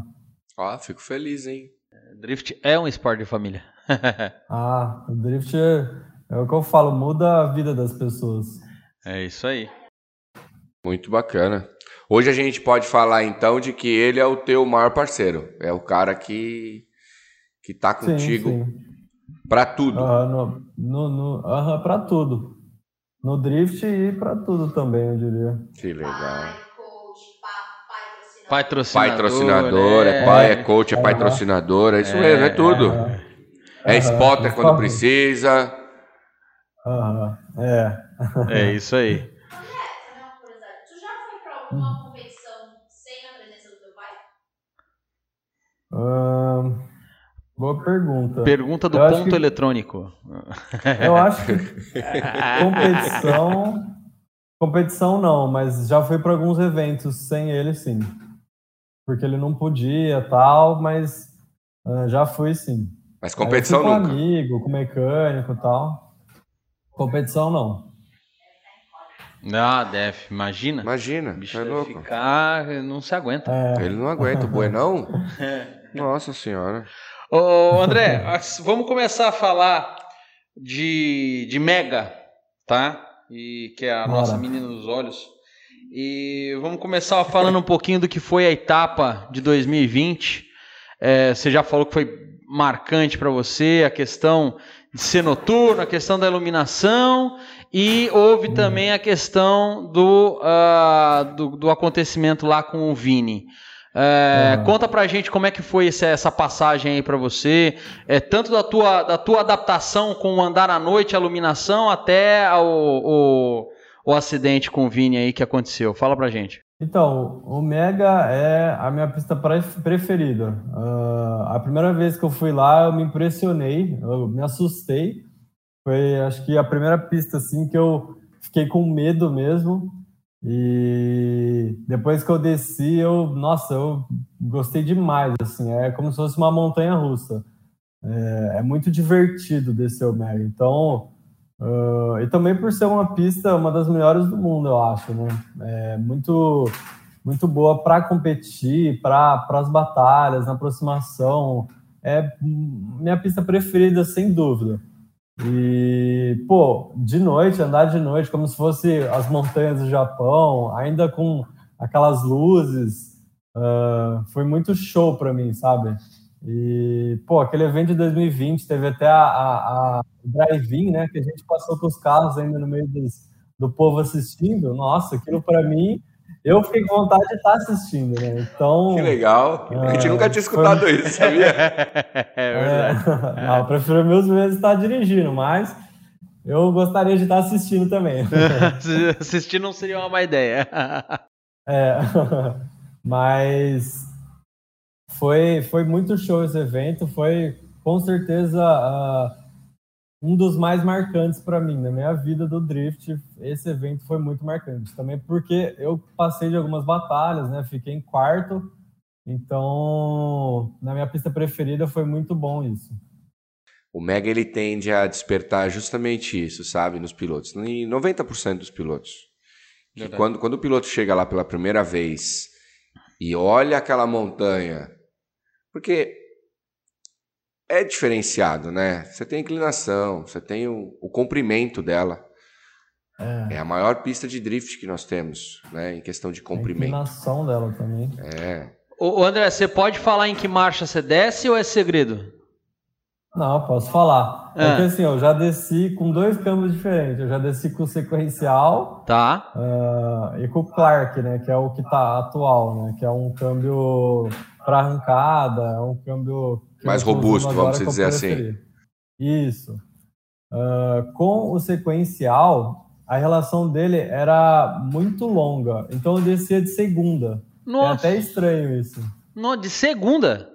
Ó, fico feliz, hein?
Drift é um esporte de família.
Ah, o drift é, é o que eu falo, muda a vida das pessoas.
é isso aí.
Muito bacana. Hoje a gente pode falar então de que ele é o teu maior parceiro. É o cara que que tá contigo pra tudo.
Aham, no, no, no, aham, pra tudo. No drift e pra tudo também, eu diria.
Que legal.
Patrocinador.
Patrocinador.
Patrocinador, é, pai, é coach, é patrocinador, é isso mesmo, é tudo.
Aham.
É spotter quando precisa.
É.
É isso aí.
Tu já foi pra alguma competição sem a presença do teu pai?
Boa pergunta.
Pergunta do
Eu
ponto
que-
eletrônico.
Eu acho que competição. Competição não, mas já fui para alguns eventos sem ele, sim. Porque ele não podia tal, mas ah, já fui sim.
Mas competição
fui com
nunca.
amigo, com mecânico e tal. Competição não.
Ah, deve. Imagina.
Imagina,
O bicho
é
deve
louco.
ficar. Não se aguenta.
É,
Ele não aguenta o buenão? Nossa senhora.
Ô, André, vamos começar a falar de, de Mega, tá? E que é a
Bora.
nossa menina dos olhos. E vamos começar falando um pouquinho do que foi a etapa de 2020. É, você já falou que foi marcante para você a questão de ser noturno, a questão da iluminação e houve também a questão do, ah, do, do acontecimento lá com o Vini. É,
Ah.
Conta pra gente como é que foi essa, essa passagem aí pra você, é, tanto da tua, da tua adaptação com o andar à noite, a iluminação, até o, o, o acidente com o Vini aí que aconteceu. Fala pra gente.
Então, o Mega é a minha pista pre- preferida. Ah, a primeira vez que eu fui lá, eu me impressionei, eu me assustei. Foi, acho que a primeira pista assim que eu fiquei com medo mesmo. E depois que eu desci, eu, nossa, eu gostei demais. Assim, é como se fosse uma montanha russa. É, é muito divertido descer o Mega. Então, ah, e também por ser uma pista, uma das melhores do mundo, eu acho, né? É muito, muito boa para competir, para as batalhas, na aproximação. É minha pista preferida, sem dúvida. E, pô, de noite, andar de noite, como se fosse as montanhas do Japão, ainda com aquelas luzes, ah, foi muito show para mim, sabe? E, pô, aquele evento de 2020 teve até a, a, a drive-in, né? Que a gente passou com os carros ainda no meio dos, do povo assistindo. Nossa, aquilo para mim, eu fiquei com vontade de estar assistindo, né? Então.
Que legal. A gente
Ah,
nunca tinha
foi-
escutado isso, sabia?
é verdade.
É, não, eu prefiro meus vezes estar dirigindo, mas eu gostaria de estar assistindo também.
Assistir não seria uma má ideia.
É, mas foi, foi muito show esse evento, foi com certeza ah, um dos mais marcantes para mim na minha vida do drift. Esse evento foi muito marcante também porque eu passei de algumas batalhas, né? Fiquei em quarto, então na minha pista preferida foi muito bom isso.
O Mega ele tende a despertar justamente isso, sabe, nos pilotos. Em 90% dos pilotos. Quando, quando o piloto chega lá pela primeira vez e olha aquela montanha, porque é diferenciado, né? Você tem a inclinação, você tem o, o comprimento dela.
É,
É a maior pista de drift que nós temos, né? Em questão de
a
comprimento.
inclinação dela também.
É.
Ô, André, você pode falar em que marcha você desce ou é segredo?
Não, posso falar.
Ah.
Porque assim, eu já desci com dois câmbios diferentes. Eu já desci com o sequencial
Tá.
ah, e com o Clark, né? Que é o que tá atual, né? Que é um câmbio para arrancada, é um câmbio
Mais robusto, vamos dizer assim.
Isso. Ah, com o sequencial, a relação dele era muito longa. Então eu descia de segunda. É
Nossa,
até estranho isso.
no- de segunda.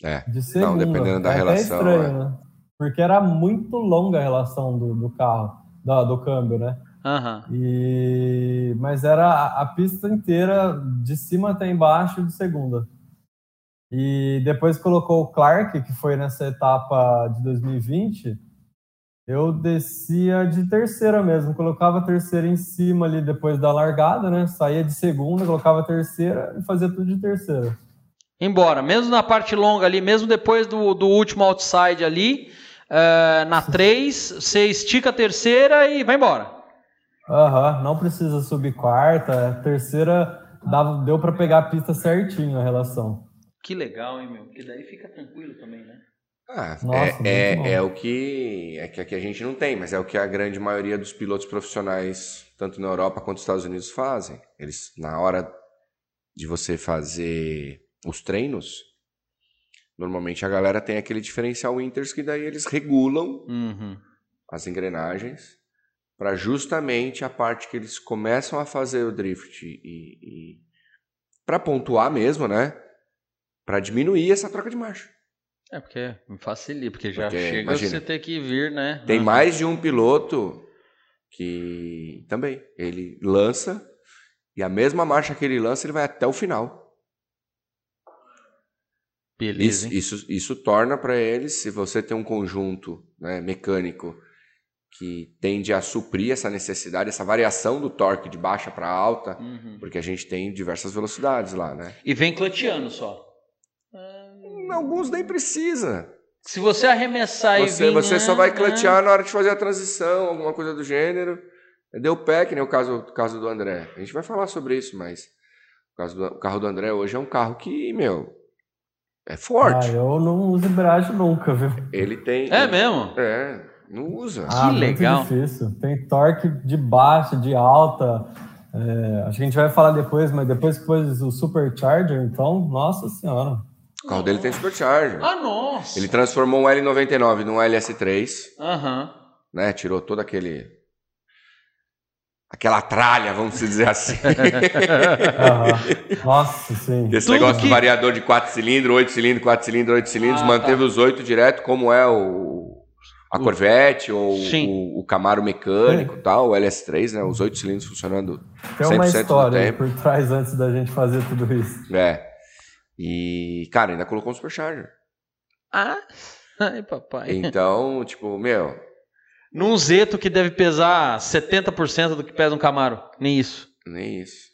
É.
De segunda.
dependendo da
é
relação,
Até estranho,
é.
né? Porque era muito longa a relação do, do carro, da- do câmbio, né?
Aham.
E... Mas era a, a pista inteira, de cima até embaixo, de segunda. E depois colocou o Clark, que foi nessa etapa de 2020, eu descia de terceira mesmo, colocava a terceira em cima ali depois da largada, né? Saía de segunda, colocava a terceira e fazia tudo de terceira.
Embora, mesmo na parte longa ali, mesmo depois do, do último outside ali, é, na 3, você estica a terceira e vai embora.
Aham, não precisa subir quarta, terceira dava, deu para pegar a pista certinho a relação.
Que legal, hein, meu? Porque daí fica tranquilo também, né?
Ah,
Nossa,
é, é, é o que é que aqui a gente não tem, mas é o que a grande maioria dos pilotos profissionais, tanto na Europa quanto nos Estados Unidos, fazem. Eles, na hora de você fazer os treinos, normalmente a galera tem aquele diferencial Winters que daí eles regulam
Uhum.
as engrenagens para justamente a parte que eles começam a fazer o drift e, e para pontuar mesmo, né? Para diminuir essa troca de marcha.
É porque facilita, porque já
Porque,
chega
imagina,
você ter que vir, né?
Tem
Aham.
mais de um piloto que também ele lança e a mesma marcha que ele lança ele vai até o final.
Beleza,
Isso, isso, isso torna para eles, se você tem um conjunto né, mecânico que tende a suprir essa necessidade, essa variação do torque de baixa para alta,
Uhum.
porque a gente tem diversas velocidades lá, né?
E vem clutchando só.
Alguns nem precisa.
Se você arremessar e
Você,
vir,
você
né,
só vai
né?
clutchar na hora de fazer a transição, alguma coisa do gênero. Deu pé, que nem o caso, o caso do André. A gente vai falar sobre isso, mas o, caso do, o carro do André hoje é um carro que, meu, é forte.
Ah, eu não uso embreagem nunca, viu?
Ele tem.
É mesmo?
É, não usa.
Ah, muito
legal.
difícil. Tem torque de baixa, de alta. É, acho que a gente vai falar depois, mas depois que pôs o Supercharger, então, nossa senhora.
O carro dele tem supercharger.
Ah, nossa.
Ele transformou um L99 num LS3,
Aham.
né? Tirou todo aquele. Aquela tralha, vamos dizer assim.
Aham. Nossa, sim.
Desse
Tudo
negócio
que-
de variador de 4 cilindros, 8 cilindros, 4 cilindros, 8 cilindros,
Ah,
manteve
tá.
os 8 direto, como é o a
O-
Corvette ou
Sim.
o, o Camaro mecânico e tal, o LS3, né? Os 8 cilindros funcionando
Tem uma
100% do
história por trás antes da gente fazer tudo isso.
É. E, cara, ainda colocou um supercharger.
Ah, ai, papai.
Então, tipo, meu,
Num Zeto que deve pesar 70% do que pesa um Camaro. Nem isso.
nem isso.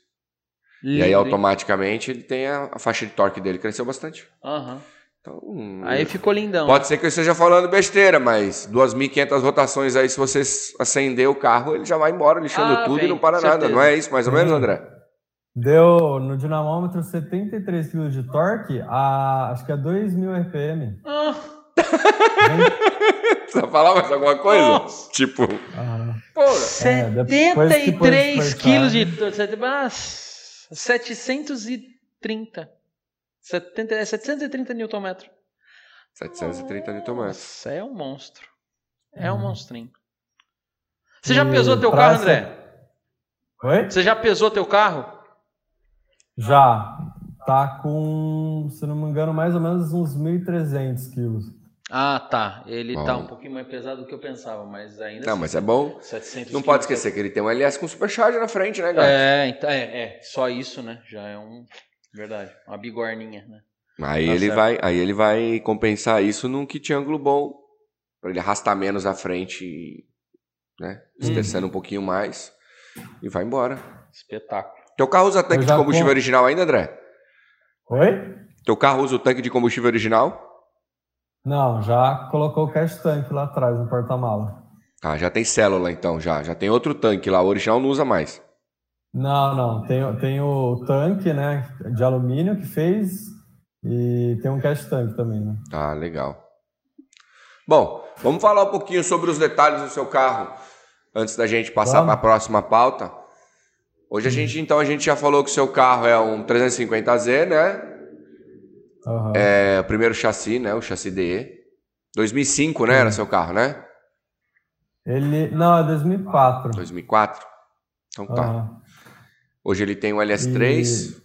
E aí, automaticamente, ele tem a, a faixa de torque dele cresceu bastante.
Aham.
Então, hum,
Aí ficou lindão.
pode ser que eu esteja falando besteira, mas 2.500 rotações aí, se você acender o carro, ele já vai embora lixando
Ah,
tudo
bem,
e não para nada. Não é isso, mais ou menos,
Sim.
André?
Deu no dinamômetro 73 kg de torque, a, acho que a 2.000 RPM.
Ah,
Precisa falar mais alguma coisa?
Nossa.
Tipo,
Ah,
porra.
É, depois que pôs
73
supercharger.
quilos de. ah, 730. 70, é 730 Nm.
730 Nm.
Nossa, é um monstro. É um monstrinho. Você já
E
pesou teu carro, André?
Oi?
Você já pesou teu carro?
Já. Tá com, se não me engano, mais ou menos uns 1.300 quilos.
Ah, tá. Ele tá
Bom.
um pouquinho mais pesado do que eu pensava, mas ainda
Não,
assim,
mas é bom.
700
Não pode esquecer que ele tem um LS com supercharger na frente, né, cara?
É, então, é, é, só isso, né? Já é um. Verdade. Uma bigorninha, né?
Aí
Tá
ele
certo.
vai, aí ele vai compensar isso num kit ângulo bom, Pra ele arrastar menos à frente, e, né,
Uhum.
estressando um pouquinho mais e vai embora.
Espetáculo.
Teu carro usa tanque de combustível
com-
original ainda, André?
Oi?
Teu carro usa o tanque de combustível original?
Não, já colocou o cash tank lá atrás no porta-mala.
Ah, já tem célula então, já. Já tem outro tanque lá, o original não usa mais.
Não, não. Tem, tem o tanque, né, de alumínio que fez e tem um cash tank também, né?
Ah, legal. Bom, vamos falar um pouquinho sobre os detalhes do seu carro antes da gente passar para a próxima pauta. Hoje a gente, então, a gente já falou que o seu carro é um 350Z, né?
Aham.
É o primeiro chassi, né? O chassi DE. 2005, né? Era seu carro, né?
Ele. Não, é 2004.
2004. Então tá.
Aham.
Hoje ele tem um LS3.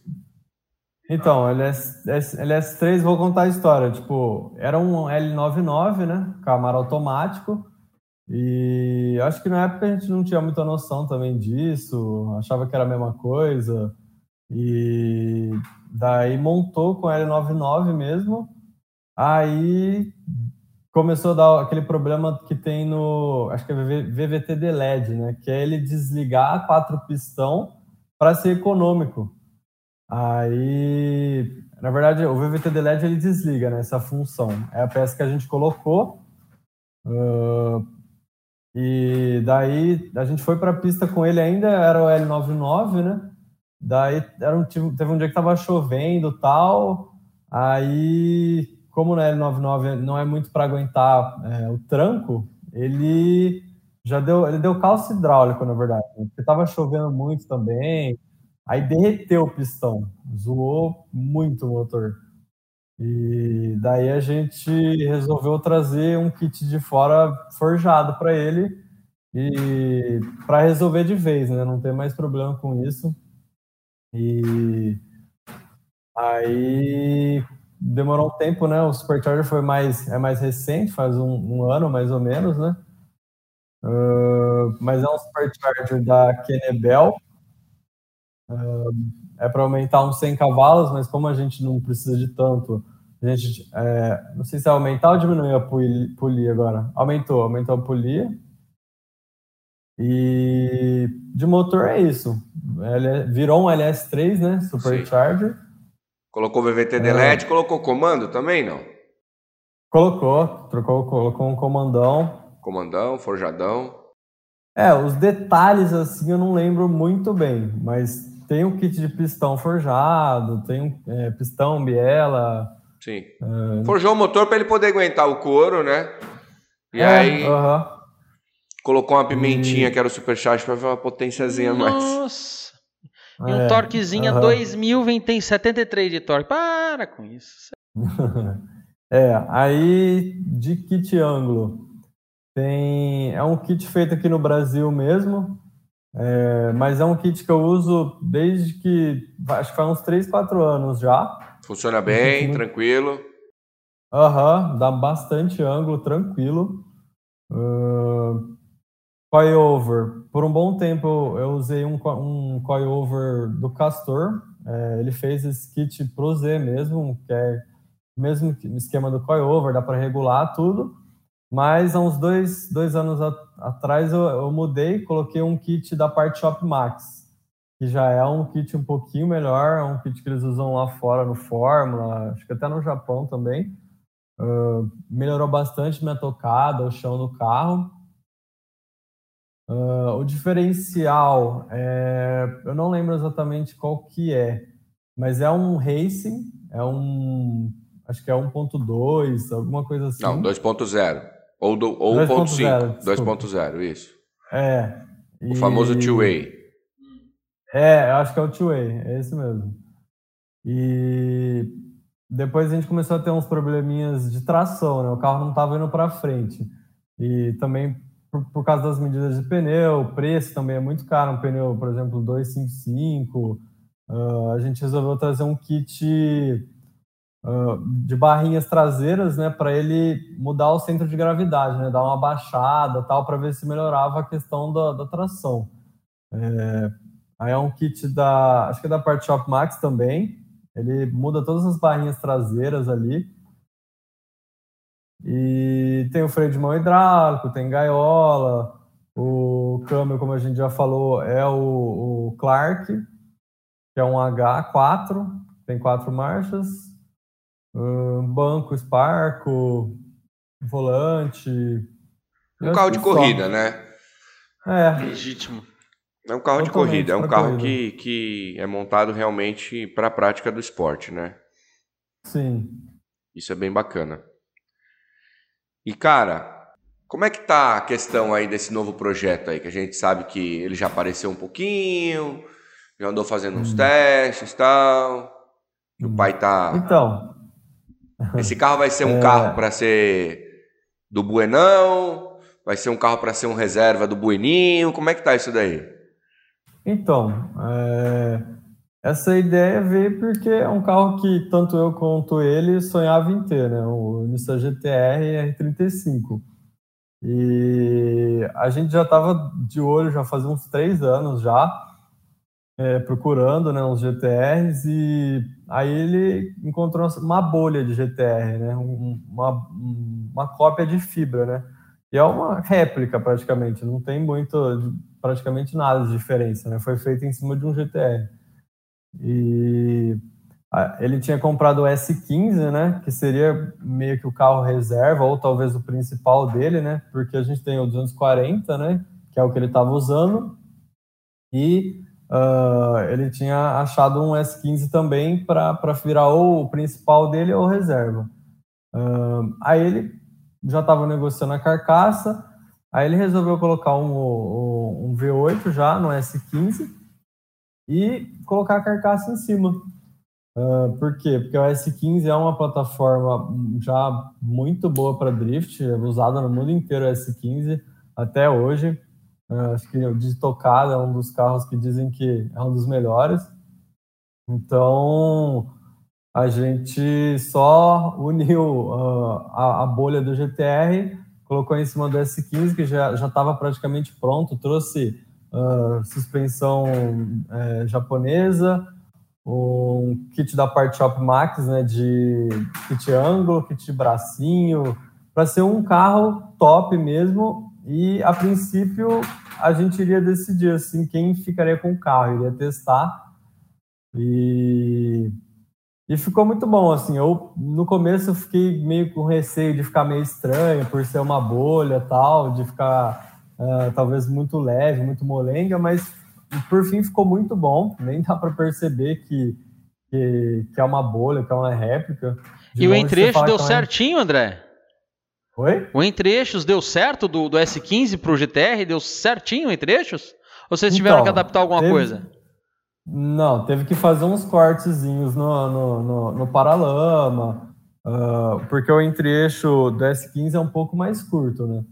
Então, LS, LS3, vou contar a história. Tipo, era um L99, né? Camaro automático. E acho que na época a gente não tinha muita noção também disso, achava que era a mesma coisa. E daí montou com L99 mesmo. Aí começou a dar aquele problema que tem no, acho que é VVT de LED, né? Que é ele desligar quatro pistão para ser econômico. Aí, na verdade, o VVT de LED ele desliga né, essa função. É a peça que a gente colocou. ah, e daí a gente foi para a pista com ele ainda, era o L99, né? Daí era um, teve teve um dia que tava chovendo tal. Aí, como no L99 não é muito para aguentar é, o tranco, ele já deu, ele deu calço hidráulico, na verdade, né, porque tava chovendo muito também. Aí derreteu o pistão, zoou muito o motor. E daí a gente resolveu trazer um kit de fora forjado para ele e para resolver de vez, né? Não ter mais problema com isso. E aí demorou um tempo, né? O Supercharger foi mais é mais recente, faz um, um ano mais ou menos, né? Uh, mas é um Supercharger da Kenebel. É para aumentar uns 100 cavalos, mas como a gente não precisa de tanto, a gente, é, não sei se é aumentar ou diminuir a polia, polia agora. Aumentou, aumentou a polia. E de motor é isso. Ele virou um LS3, né? Supercharger. Sim.
Colocou VVT delete, é. colocou comando também, não?
Colocou, trocou, colocou um comandão.
Comandão, forjadão.
É, os detalhes assim eu não lembro muito bem, mas tem um kit de pistão forjado, tem um é, pistão biela.
Sim. É... Forjou o motor para ele poder aguentar o couro, né? E é, aí uh -huh. colocou uma pimentinha e... que era o supercharge para ver uma potênciazinha mais.
Nossa. E um é, torquezinho uh -huh. 2000 vem tem 73 de torque. Para com isso.
é, aí de kit ângulo tem, é um kit feito aqui no Brasil mesmo, é, mas é um kit que eu uso desde que, acho que faz uns 3, 4 anos já.
Funciona bem, muito... tranquilo.
Aham, uhum, dá bastante ângulo, tranquilo. Uh, coilover, por um bom tempo eu usei um, um coilover do Castor, é, ele fez esse kit pro Z mesmo, que é o mesmo esquema do coilover, dá para regular tudo. Mas há uns dois, dois anos a, atrás eu, eu, mudei, coloquei um kit da Part Shop Max, que já é um kit um pouquinho melhor, é um kit que eles usam lá fora no Fórmula, acho que até no Japão também. Uh, melhorou bastante minha tocada, o chão do carro. Uh, o diferencial, é, eu não lembro exatamente qual que é, mas é um racing, é um, acho que é 1.2, alguma coisa assim.
Não, 2.0. Ou, do, ou 1.5. 2.0, isso.
É.
E... O famoso two-way.
É, acho que é o two-way, é esse mesmo. E depois a gente começou a ter uns probleminhas de tração, né? O carro não estava indo para frente. E também por, por, causa das medidas de pneu, o preço também é muito caro. Um pneu, por exemplo, 255. Uh, a gente resolveu trazer um kit de barrinhas traseiras, né, para ele mudar o centro de gravidade, né, dar uma baixada, tal, para ver se melhorava a questão da, da tração. É, aí é um kit da, acho que é da Part Shop Max também. Ele muda todas as barrinhas traseiras ali. E tem o freio de mão hidráulico, tem gaiola. O câmbio, como a gente já falou, é o, o Clark, que é um H4, tem quatro marchas banco, Sparco, volante.
Um carro de corrida, né?
É.
Legítimo.
É um carro de corrida, é um carro que, que é montado realmente para a prática do esporte, né?
Sim.
Isso é bem bacana. E cara, como é que tá a questão aí desse novo projeto aí, que a gente sabe que ele já apareceu um pouquinho, já andou fazendo uns hum. testes e tal. E o pai tá
Então,
esse carro vai ser um é... carro para ser do Buenão? Vai ser um carro para ser um reserva do Bueninho? Como é que tá isso daí?
Então, é... essa ideia veio porque é um carro que tanto eu quanto ele sonhava em ter, né? O Nissan GTR R35. E a gente já estava de olho já fazia uns três anos já é, procurando né, uns GTRs e aí ele encontrou uma bolha de GTR, né, uma, uma cópia de fibra, né, e é uma réplica praticamente, não tem muito, praticamente nada de diferença, né, foi feito em cima de um GTR. E ele tinha comprado o S15, né, que seria meio que o carro reserva ou talvez o principal dele, né, porque a gente tem o 240, né, que é o que ele estava usando, e uh, ele tinha achado um S15 também para virar ou o principal dele ou reserva. Uh, aí ele já estava negociando a carcaça, aí ele resolveu colocar um, um, V8 já no S15 e colocar a carcaça em cima. Uh, por quê? Porque o S15 é uma plataforma já muito boa para drift, é usada no mundo inteiro o S15 até hoje. Acho que o tocada é um dos carros que dizem que é um dos melhores. Então, a gente só uniu uh, a, a, bolha do GTR, colocou em cima do S15, que já estava praticamente pronto, trouxe uh, suspensão uh, japonesa, um kit da Part Shop Max, né, de kit ângulo, kit bracinho, para ser um carro top mesmo e a princípio a gente iria decidir assim quem ficaria com o carro, iria testar e e ficou muito bom, assim, eu no começo eu fiquei meio com receio de ficar meio estranho por ser uma bolha tal, de ficar uh, talvez muito leve, muito molenga, mas por fim ficou muito bom, nem dá para perceber que, que, que, é uma bolha, que é uma réplica.
De e o entre-eixo deu é certinho, André?
Oi?
O entre-eixos deu certo do, do S15 para o GTR? Deu certinho o entre-eixos? Ou vocês tiveram então, que adaptar alguma
teve...
coisa?
Não, teve que fazer uns cortezinhos no, no, no, no paralama, uh, porque o entre-eixo do S15 é um pouco mais curto, né?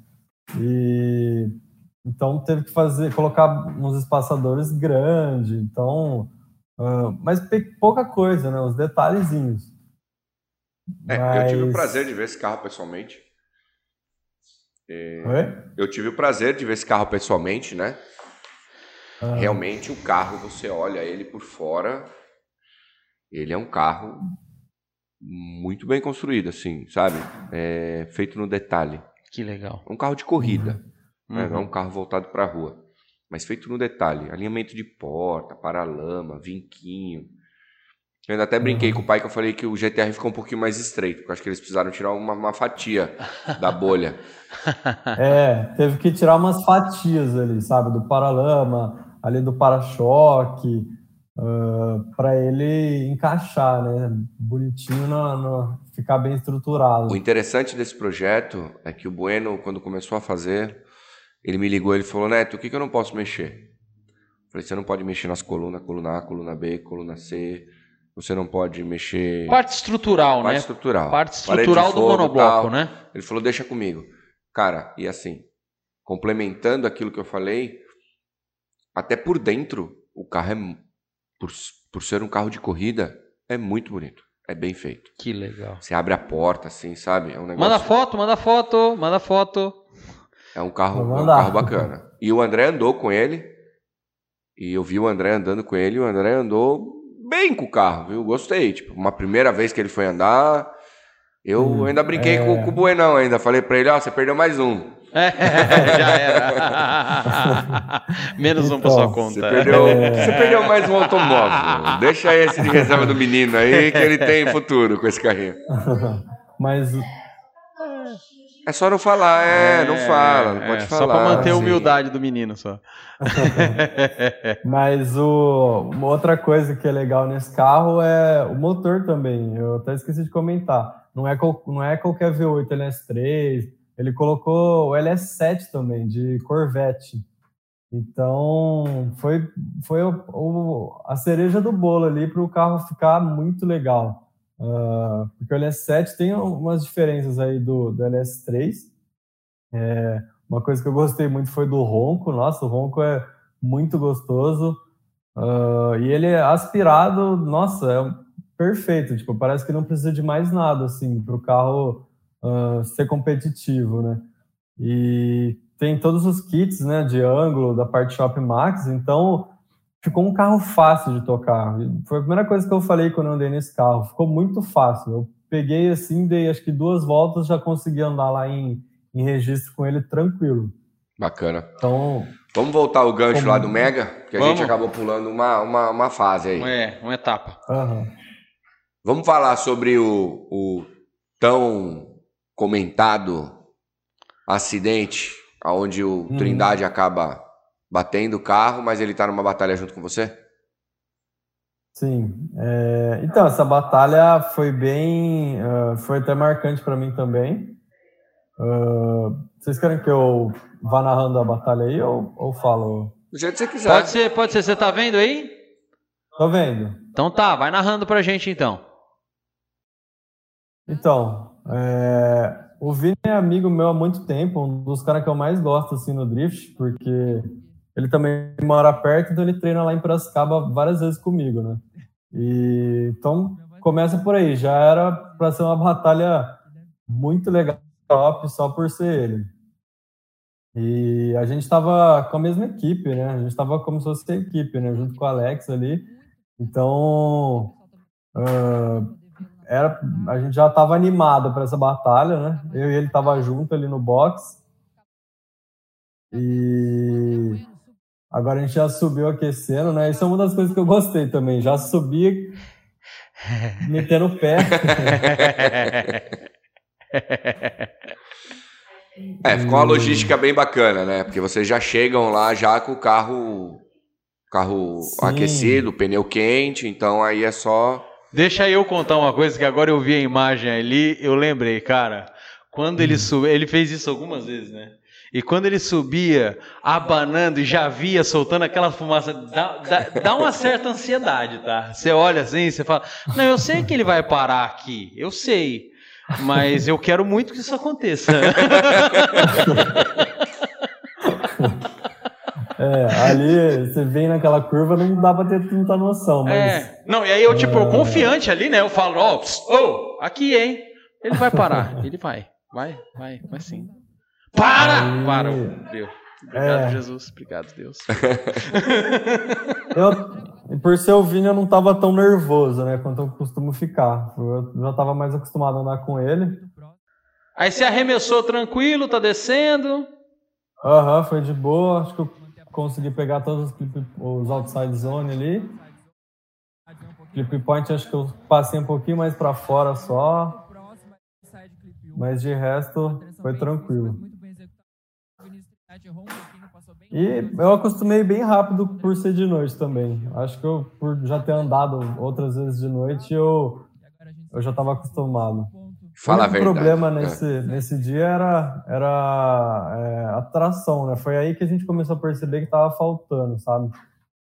E então teve que fazer, colocar uns espaçadores grandes, então, uh, mas pouca coisa, né? Os detalhezinhos.
É, mas... Eu tive o prazer de ver esse carro pessoalmente.
É,
eu tive o prazer de ver esse carro pessoalmente, né? Ah. Realmente o carro, você olha ele por fora, ele é um carro muito bem construído, assim, sabe? É, feito no detalhe.
Que legal.
Um carro de corrida, uhum. né? não é um carro voltado para a rua, mas feito no detalhe. Alinhamento de porta, paralama, vinquinho. Eu ainda até brinquei uhum. com o pai que eu falei que o GTR ficou um pouquinho mais estreito, porque eu acho que eles precisaram tirar uma, uma fatia da bolha.
É, teve que tirar umas fatias ali, sabe? Do paralama, ali do para-choque, uh, para ele encaixar, né? Bonitinho, no, no, ficar bem estruturado.
O interessante desse projeto é que o Bueno, quando começou a fazer, ele me ligou, ele falou, Neto, o que, que eu não posso mexer? Eu falei, você não pode mexer nas colunas, coluna A, coluna B, coluna C você não pode mexer.
Parte estrutural,
parte
né?
Estrutural.
Parte estrutural do monobloco, tal. né?
Ele falou, deixa comigo. Cara, e assim, complementando aquilo que eu falei, até por dentro, o carro é, por, por ser um carro de corrida, é muito bonito. É bem feito.
Que legal.
Você abre a porta, assim, sabe? É um negócio...
Manda foto, manda foto, manda foto.
É um carro, é um carro bacana. E o André andou com ele. E eu vi o André andando com ele. E o André andou bem com o carro, viu? Gostei. Tipo, uma primeira vez que ele foi andar, eu hum, ainda brinquei é... com, com, o Buenão ainda. Falei pra ele, ó, oh, você perdeu mais um.
É, já era. Menos um pra sua conta.
Você perdeu, é... você perdeu mais um automóvel. Deixa esse de reserva do menino aí, que ele tem futuro com esse carrinho.
Mas
é só não falar, é, é não fala, não é, pode falar.
Só para manter a humildade do menino, só.
Mas o, uma outra coisa que é legal nesse carro é o motor também. Eu até esqueci de comentar. Não é, não é qualquer V8 LS3, ele colocou o LS7 também, de Corvette. Então, foi, foi o, o, a cereja do bolo ali para o carro ficar muito legal. Uh, porque o LS7 tem umas diferenças aí do, do LS3. É, uma coisa que eu gostei muito foi do ronco. Nossa, o ronco é muito gostoso. Uh, e ele é aspirado, nossa, é perfeito. Tipo, parece que não precisa de mais nada assim para o carro uh, ser competitivo, né? E tem todos os kits, né, de ângulo da parte Shop Max. Então ficou um carro fácil de tocar. Foi a primeira coisa que eu falei quando eu andei nesse carro. Ficou muito fácil. Eu peguei assim, dei acho que duas voltas, já consegui andar lá em, em registro com ele tranquilo.
Bacana.
Então.
Vamos voltar o gancho como... lá do Mega, que a Vamos. gente acabou pulando uma, uma, uma fase aí.
É, uma etapa.
Uhum.
Vamos falar sobre o, o tão comentado acidente onde o uhum. Trindade acaba batendo o carro, mas ele está numa batalha junto com você?
Sim. É, então, essa batalha foi bem. Uh, foi até marcante para mim também. Uh, vocês querem que eu vá narrando a batalha aí ou, ou falo?
Do jeito que você quiser.
Pode ser, pode ser. Você tá vendo aí?
Tô vendo.
Então tá, vai narrando pra gente então.
Então, é, o Vini é amigo meu há muito tempo, um dos caras que eu mais gosto assim no drift, porque ele também mora perto, então ele treina lá em Piracicaba várias vezes comigo, né? E então começa por aí, já era para ser uma batalha muito legal, top, só por ser ele. E a gente estava com a mesma equipe, né? A gente estava como se fosse equipe, né? Junto com o Alex ali. Então, uh, era, a gente já estava animado para essa batalha, né? Eu e ele tava junto ali no box. E agora a gente já subiu aquecendo, né? Isso é uma das coisas que eu gostei também. Já subi metendo o pé.
É, ficou uma logística bem bacana, né? Porque vocês já chegam lá já com o carro carro
Sim.
aquecido, pneu quente, então aí é só
Deixa eu contar uma coisa que agora eu vi a imagem ali, eu lembrei, cara. Quando ele subiu, ele fez isso algumas vezes, né? E quando ele subia, abanando e já via soltando aquela fumaça, dá, dá, dá uma certa ansiedade, tá? Você olha assim, você fala: Não, eu sei que ele vai parar aqui, eu sei, mas eu quero muito que isso aconteça.
É, ali você vem naquela curva, não dá pra ter tanta noção, mas.
É, não, e aí eu, tipo, eu confiante ali, né? Eu falo: Ó, oh, aqui, hein? Ele vai parar, ele vai, vai, vai, vai sim. Para!
Aí-
Para, Deus. Obrigado,
É.
Jesus. Obrigado, Deus.
Eu, por ser o Vini, eu não tava tão nervoso, né? Quanto eu costumo ficar. Eu já tava mais acostumado a andar com ele.
Aí você arremessou tranquilo, tá descendo.
Aham, foi de boa. Acho que eu consegui pegar todos os, clip, os outside zone ali. Clip point, acho que eu passei um pouquinho mais pra fora só. Mas de resto, foi tranquilo. E eu acostumei bem rápido por ser de noite também. Acho que eu, por já ter andado outras vezes de noite, eu, eu já estava acostumado.
fala a
o único
verdade.
problema
É.
nesse, nesse dia era, era é, a tração, né? Foi aí que a gente começou a perceber que estava faltando, sabe?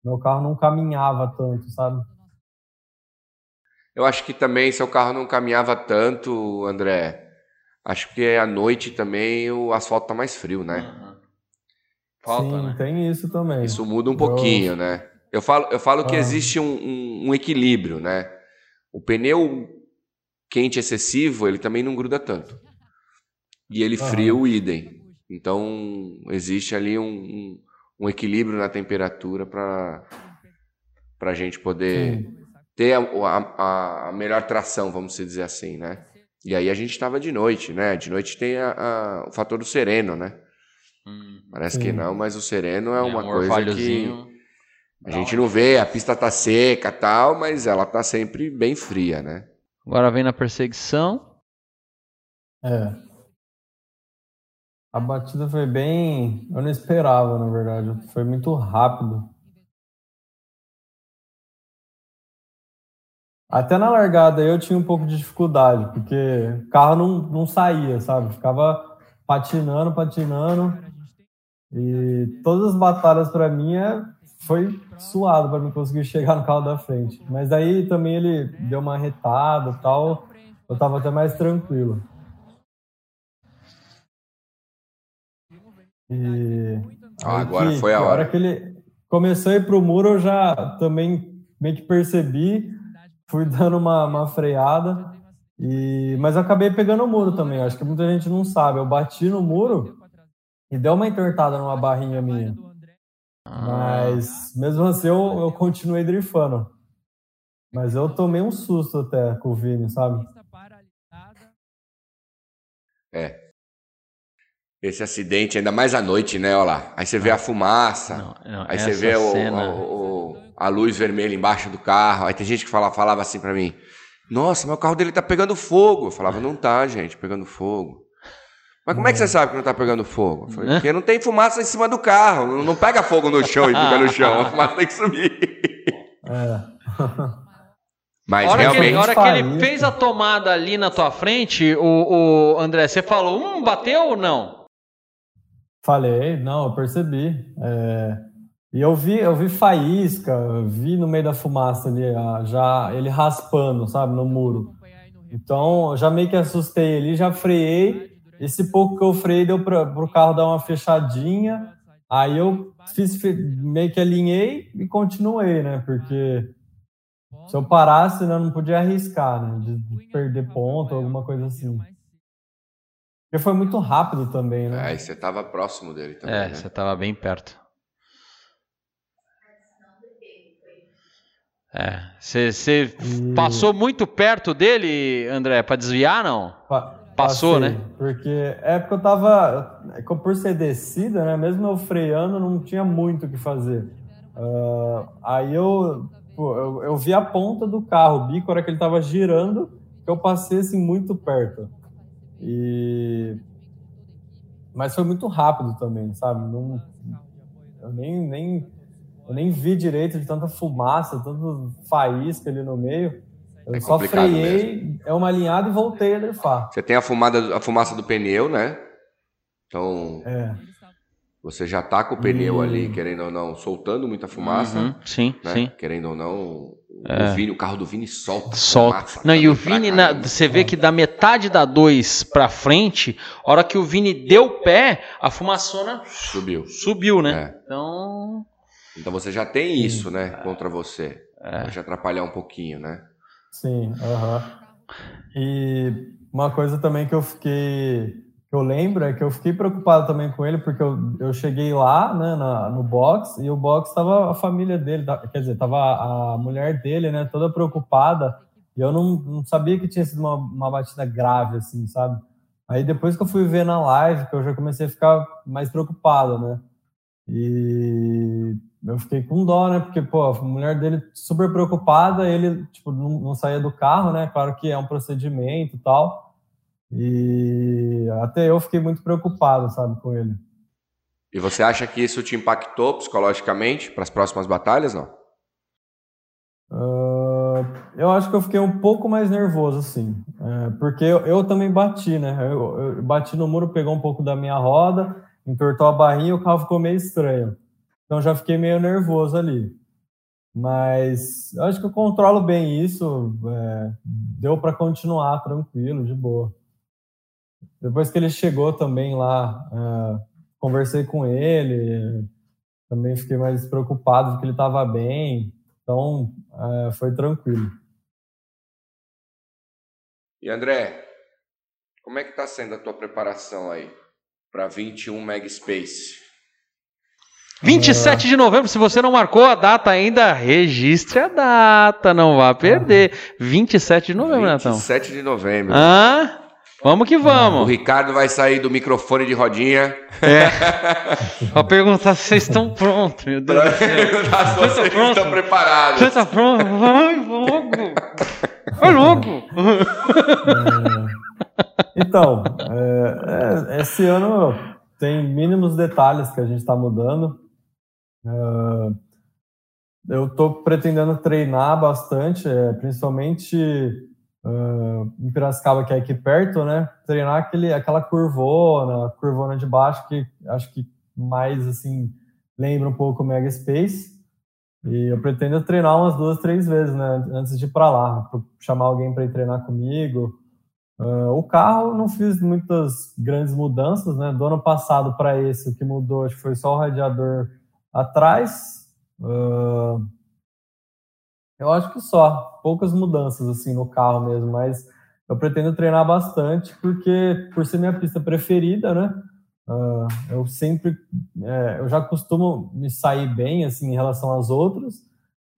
Meu carro não caminhava tanto, sabe?
Eu acho que também seu carro não caminhava tanto, André. Acho que à noite também o asfalto tá mais frio, né?
Uhum. Falta,
Sim,
né?
tem isso também.
Isso muda um pouquinho, né? Eu falo, eu falo que
Ah.
existe um, um- um equilíbrio, né? O pneu quente excessivo, ele também não gruda tanto. E ele
Aham.
frio, idem. Então, existe ali um, um, um equilíbrio na temperatura para a gente poder
Sim.
ter a, a- a melhor tração, vamos dizer assim, né? E aí a gente estava de noite, né? De noite tem a- a- o fator do sereno, né?
Hum.
Parece que
Sim.
não, mas o sereno é uma
um
coisa que a gente não vê, a pista tá seca tal, mas ela tá sempre bem fria, né?
Agora vem na perseguição.
É. A batida foi bem. Eu não esperava, na verdade. Foi muito rápido. Até na largada eu tinha um pouco de dificuldade, porque o carro não, não saía, sabe? Ficava patinando, patinando. E todas as batalhas para mim é, foi suado para mim conseguir chegar no carro da frente. Mas aí também ele deu uma retada e tal. Eu tava até mais tranquilo. E
Ah, agora
que-
foi a
que
hora.
que ele começou a ir pro muro, eu já também meio que percebi, fui dando uma, uma freada, e mas eu acabei pegando o muro também. Acho que muita gente não sabe. Eu bati no muro e deu uma entortada numa barrinha minha. Mas mesmo assim eu, eu continuei drifando. Mas eu tomei um susto até com o Vini, sabe?
Esse acidente, ainda mais à noite, né? Olha lá. Aí você vê a fumaça,
Não, não,
aí você vê o-
cena-
o- o- a luz vermelha embaixo do carro. Aí tem gente que fala, falava assim pra mim: Nossa, mas o carro dele tá pegando fogo. Eu falava: Não tá, gente, pegando fogo. Mas como é que você sabe que não tá pegando fogo? Eu falei,
Né?
Porque não tem fumaça em cima do carro. Não- pega fogo no chão e fica no chão. A fumaça tem que subir.
É.
Mas
hora, que, ele-
realmente.
a hora que ele fez a tomada ali na tua frente, o, o André, você falou, hum, bateu ou não?
Falei, não, eu percebi. É, e eu vi, eu vi faísca, eu vi no meio da fumaça ali, já ele raspando, sabe, no muro. Então, eu já meio que assustei ali, já freiei. Esse pouco que eu freiei deu para o carro dar uma fechadinha. Aí eu fiz, meio que alinhei e continuei, né? Porque se eu parasse, né, eu não podia arriscar, né? De, de perder ponto, alguma coisa assim. Porque foi muito rápido também, né?
Aí você tava próximo dele também.
É,
né?
você tava bem perto. É, você, você
E-
passou muito perto dele, André, pra desviar, não?
Pa-
Passou,
Passei,
né?
Porque é porque eu tava. é Por ser descida, né? Mesmo eu freando, não tinha muito o que fazer. Ah, aí eu, pô, eu, eu vi a ponta do carro, o bico, a hora que ele tava girando, que eu passei assim muito perto. E. Mas foi muito rápido também, sabe? Não, eu nem, nem, eu nem vi direito de tanta fumaça, tanto faísca ali no meio. Eu
É
só freiei, é uma alinhada e voltei a drifar.
Você tem a, fumada, a fumaça do pneu, né? Então,
É.
você já tá com o pneu
Hum.
ali, querendo ou não, soltando muita fumaça,
Uhum, Sim,
né?
sim.
Querendo ou não, o,
É.
Vini, o carro do Vini solta.
Solta.
fumaça
Não, e o Vini, na- você vê que da metade da 2 pra frente, a hora que o Vini deu o pé, a fumaçona
Subiu.
subiu, né?
É.
Então.
Então você já tem isso, né, contra você.
É.
Pode atrapalhar um pouquinho, né?
Sim, aham. E uma coisa também que eu fiquei, que eu lembro é que eu fiquei preocupado também com ele, porque eu, eu cheguei lá, né, na- no box, e o box tava a família dele, tá- quer dizer, tava a, mulher dele, né, toda preocupada, e eu não, não sabia que tinha sido uma, uma batida grave, assim, sabe? Aí depois que eu fui ver na live, que eu já comecei a ficar mais preocupado, né? E eu fiquei com dó, né? Porque, pô, a mulher dele super preocupada, ele, tipo, não, não saía do carro, né? Claro que é um procedimento e tal. E até eu fiquei muito preocupado, sabe, com ele.
E você acha que isso te impactou psicologicamente para as próximas batalhas, não?
Ah, eu acho que eu fiquei um pouco mais nervoso, assim, é, porque eu, eu também bati, né? Eu, eu bati no muro, pegou um pouco da minha roda, entortou a barrinha e o carro ficou meio estranho. Então já fiquei meio nervoso ali. Mas acho que eu controlo bem isso, é, deu para continuar tranquilo, de boa. Depois que ele chegou também lá, é, conversei com ele, também fiquei mais preocupado porque ele estava bem. Então, é, foi tranquilo.
E André, como é que tá sendo a tua preparação aí para 21 Megaspace?
27 de novembro, se você não marcou a data ainda, registre a data, não vá perder. 27 de novembro, Natão.
27 de novembro.
Ah, vamos que
O
vamos.
Ricardo vai sair do microfone de rodinha
Pra perguntar se vocês estão prontos, meu Deus
para
do céu.
perguntar se
Você
vocês
pronto?
estão preparados.
Você tá pronto? Vai logo. Vai logo.
Então, é, é, esse ano tem mínimos detalhes que a gente está mudando. É, eu estou pretendendo treinar bastante, é, principalmente é, em Piracicaba, que é aqui perto, né? Treinar aquele, aquela curvona, curvona de baixo, que acho que mais assim lembra um pouco o Mega Space. E eu pretendo treinar umas duas, três vezes, né? Antes de ir para lá, chamar alguém para ir treinar comigo. Uh, o carro não fiz muitas grandes mudanças, né? Do ano passado para esse, o que mudou acho que foi só o radiador atrás. Uh, eu acho que só, poucas mudanças assim no carro mesmo, mas eu pretendo treinar bastante porque por ser minha pista preferida, né? Uh, eu sempre, é, eu já costumo me sair bem assim em relação às outras,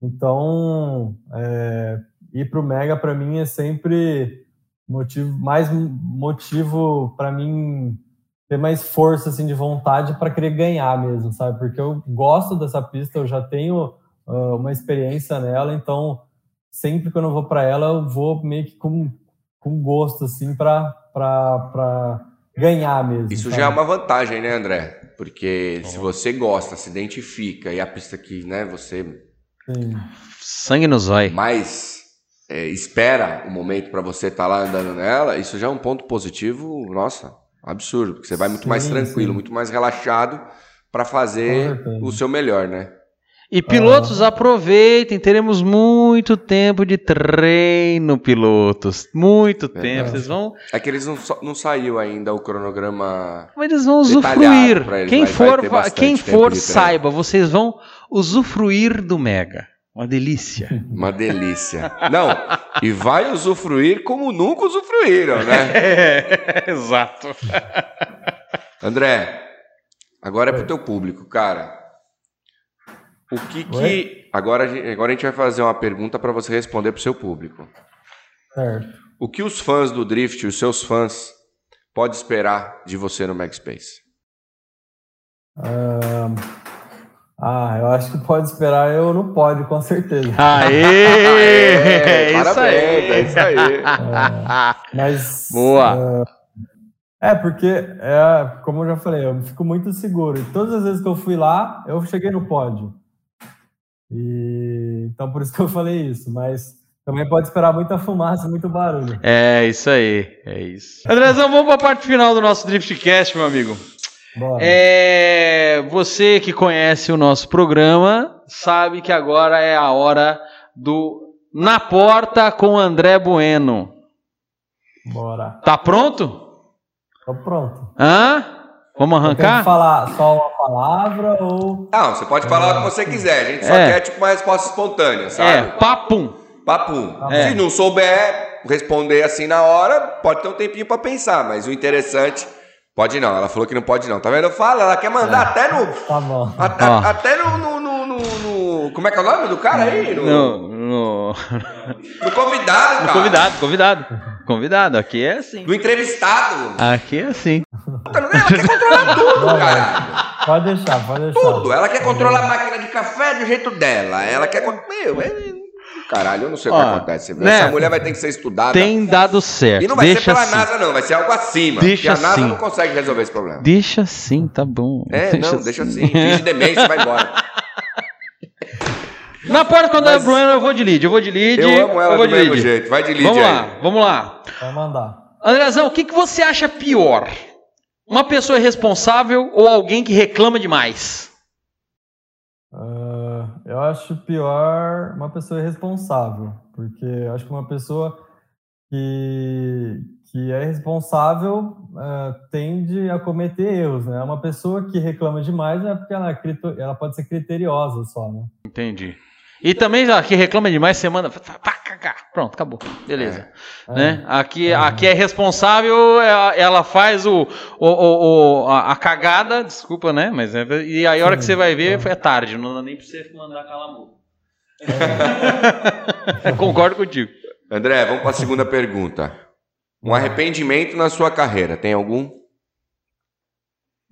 então é, ir para o Mega para mim é sempre motivo mais motivo para mim ter mais força assim de vontade para querer ganhar mesmo sabe porque eu gosto dessa pista eu já tenho uh, uma experiência nela então sempre que eu não vou para ela eu vou meio que com, com gosto assim para para ganhar mesmo
Isso
sabe?
já é uma vantagem, né, André? Porque se você gosta, se identifica e a pista que, né, você
Sim.
Sangue no zóio.
mais é, espera o momento para você estar lá andando nela, isso já é um ponto positivo, nossa, absurdo, porque você vai muito mais
Sim,
tranquilo,
sim.
muito mais relaxado para fazer
certeza.
o seu melhor, né?
E pilotos, aproveitem, teremos muito tempo de treino, pilotos. Muito tempo.
Verdade.
Vocês vão.
É que eles não, não saiu ainda o cronograma.
Mas eles vão usufruir.
eles,
Quem
vai- vai
for,
ter
va-
bastante
quem for saiba, vocês vão usufruir do Mega. Uma delícia.
Uma delícia. Não, e vai usufruir como nunca usufruíram, né?
É, exato.
André, agora é pro teu público, cara. O que que.
Oi?
Agora, a gente- agora a gente vai fazer uma pergunta para você responder pro seu público.
certo
O que os fãs do Drift, os seus fãs, pode esperar de você no Magspace?
Ah, ah, eu acho que pode esperar eu no pódio, com certeza.
Aê!
Aê,
isso
parabéns,
aí.
é isso aí.
Mas.
Boa.
É, porque, é, como eu já falei, eu fico muito seguro. E todas as vezes que eu fui lá, eu cheguei no pódio. E, então, por isso que eu falei isso. Mas também pode esperar muita fumaça, muito barulho.
É isso aí, é isso. Andrezão, vamos para a parte final do nosso Driftcast, meu amigo. É, você que conhece o nosso programa sabe que agora é a hora do Na Porta com André Bueno.
Bora.
Tá pronto?
Tô pronto.
Hã? Vamos arrancar?
falar só uma palavra ou.
Não, você pode falar o que você quiser. A gente só
É.
quer tipo uma resposta espontânea,
É,
sabe?
papum.
Papum.
É.
Se não souber responder assim na hora, pode ter um tempinho pra pensar. Mas o interessante. Pode não, ela falou que não pode não. Tá vendo? Fala, ela quer mandar até no.
Tá bom.
Até,
Ó.
até no, no, no, no- no- Como é que é o nome do cara aí? No,
No, no,
no convidado,
no
cara.
convidado, convidado. Convidado, aqui é assim.
Do entrevistado.
Aqui é assim.
Puta, não é? Ela quer controlar tudo, cara.
Pode deixar, pode deixar.
Tudo. Ela quer controlar a máquina de café do jeito dela. Ela quer. Meu, é. Caralho, eu não sei o que
Ó,
acontece.
né?
Essa mulher vai ter que ser estudada.
Tem dado certo.
E não vai
Deixa
ser pela
assim.
NASA, não. Vai ser algo acima.
Deixa
porque a NASA
assim.
não consegue resolver esse problema.
Deixa assim, tá bom.
É, não, deixa assim. Finge demência e vai embora.
Na porta quando
Mas-
é Bruno, eu vou de lead. Eu vou de lead.
Eu amo ela
vou
do
de
mesmo
lead.
jeito. Vai de lead
Vamos
aí.
lá, vamos lá.
Vai mandar.
Andrezão, o que, que você acha pior? Uma pessoa irresponsável ou alguém que reclama demais?
Ah, eu acho pior uma pessoa irresponsável, porque eu acho que uma pessoa que, que é irresponsável ah, tende a cometer erros, né? Uma pessoa que reclama demais é porque ela, é ela pode ser criteriosa só, né?
Entendi. E também, já que reclama demais, você manda. Pronto, acabou. Beleza. Né? Aqui, aqui é responsável, ela ela faz o, o, o- o- a, a cagada, desculpa, né? Mas é, e aí a hora que você vai ver
tá.
é tarde, não dá nem pra você mandar calar a boca. Concordo contigo.
André, vamos para a segunda pergunta. Um arrependimento na sua carreira, tem algum?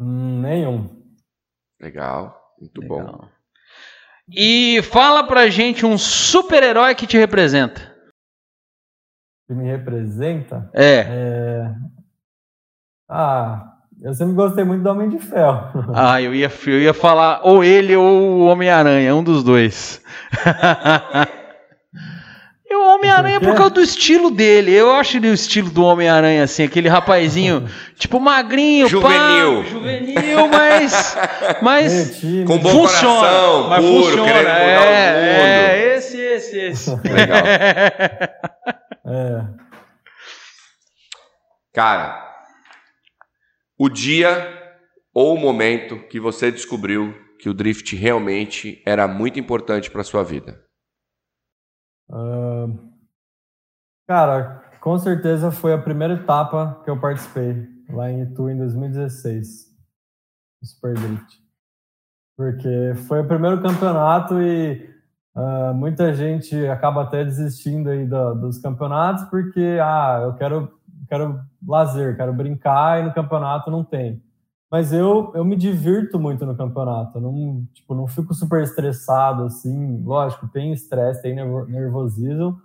Hum, nenhum.
Legal, muito bom.
E fala pra gente um super-herói que te representa.
Que me representa.
É.
É... Ah, eu sempre gostei muito do Homem de Ferro.
Ah, eu ia, eu ia falar ou ele ou o Homem-Aranha, um dos dois. O Homem-Aranha
Por
por
quê?
causa do estilo dele. Eu acho ele o estilo do Homem-Aranha, assim, aquele rapazinho, tipo magrinho,
Juvenil.
pá, juvenil, mas. mas
Com bom
funciona.
coração,
mas
puro,
funciona.
querendo mudar
é,
o mundo.
é, esse, esse, esse.
Legal.
É.
Cara, o dia ou o momento que você descobriu que o drift realmente era muito importante para sua vida.
Ah, cara, com certeza foi a primeira etapa que eu participei lá em Itu em 2016, no Super Drift. Porque foi o primeiro campeonato e ah, muita gente acaba até desistindo aí da- dos campeonatos porque, ah, eu quero, quero lazer, quero brincar e no campeonato não tem. Mas eu, eu me divirto muito no campeonato, não, tipo, não fico super estressado, assim, lógico, tem estresse, tem nervo- nervosismo,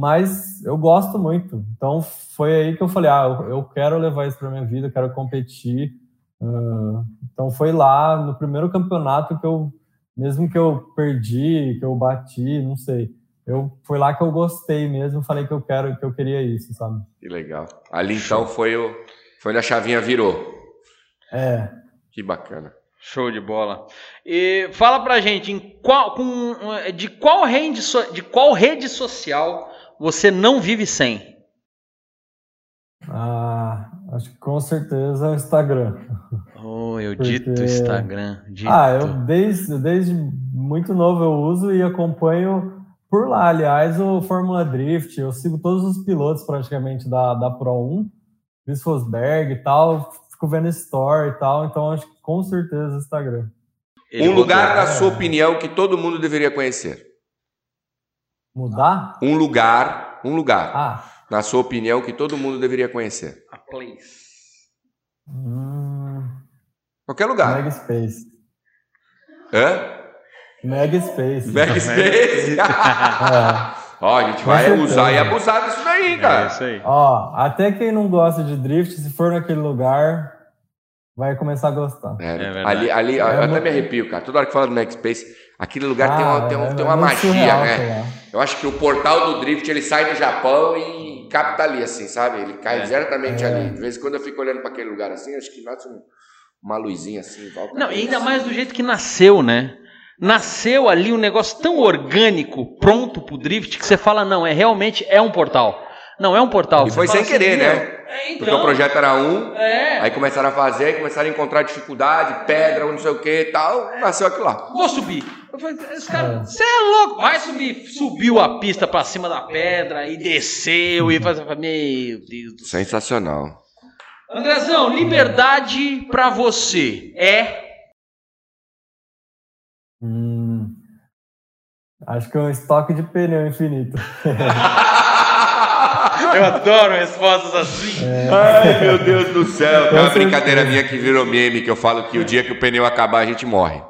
mas eu gosto muito. Então foi aí que eu falei, ah, eu, quero levar isso para minha vida, eu quero competir. Ah, então foi lá no primeiro campeonato que eu, mesmo que eu perdi, que eu bati, não sei, eu foi lá que eu gostei mesmo, falei que eu quero, que eu queria isso, sabe?
Que legal. Ali então foi o foi onde a chavinha virou.
É,
Que bacana.
Show de bola. E fala pra gente, em qual, com, de, qual rede, so- de qual rede social você não vive sem?
ah, acho que com certeza é o Instagram.
Oh, eu
Porque-
dito Instagram. Dito.
Ah, eu desde, desde muito novo eu uso e acompanho por lá, aliás, o Fórmula Drift. Eu sigo todos os pilotos praticamente da, da Pro 1, Chris Fosberg e tal, fico vendo story e tal, então acho que com certeza o Instagram.
Ele
um lugar, na sua opinião, que todo mundo deveria conhecer.
Mudar?
Um lugar, um lugar,
Ah,
na sua opinião, que todo mundo deveria conhecer.
A place.
Hum,
Qualquer lugar.
Mega Space.
Hã?
Mega Space.
Mega Space.
É.
Ó, a gente vai usar e abusar disso daí,
É
cara.
isso aí.
Ó, até quem não gosta de drift, se for naquele lugar, vai começar a gostar.
É,
verdade.
ali, ali eu
É
até
muito-
me arrepio, cara. Toda hora que fala do Mega Space, aquele lugar tem, uma,
Ah,
tem, um-
é-
tem
é
uma
muito
magia,
surreal,
né?
sei lá.
Eu acho que o portal do Drift ele sai do Japão e capta ali, assim, sabe? Ele cai
É.
diretamente
É.
ali. De vez em quando eu fico olhando para aquele lugar assim, acho que nasce um- uma luzinha assim, volta.
Não, e ainda mais do jeito que nasceu, né? Nasceu ali um negócio tão orgânico, pronto pro drift, que você fala, não, é realmente é um portal. Não, é um portal.
E foi sem querer,
meu,
né?
É, então,
Porque o projeto era um,
É.
aí começaram a fazer, aí começaram a encontrar dificuldade, pedra, não sei o que e tal, nasceu aquilo lá.
Vou subir. Eu falei, esse cara, você é louco, vai subir. Subiu a pista pra cima da pedra e desceu e faz, meu Deus do céu.
Sensacional.
Andrezão, liberdade pra você é.
Hum, acho que é um estoque de pneu infinito.
Eu adoro respostas assim.
Ai, meu Deus do céu. Tem uma brincadeira minha que virou meme, que eu falo que o dia que o pneu acabar, a gente morre.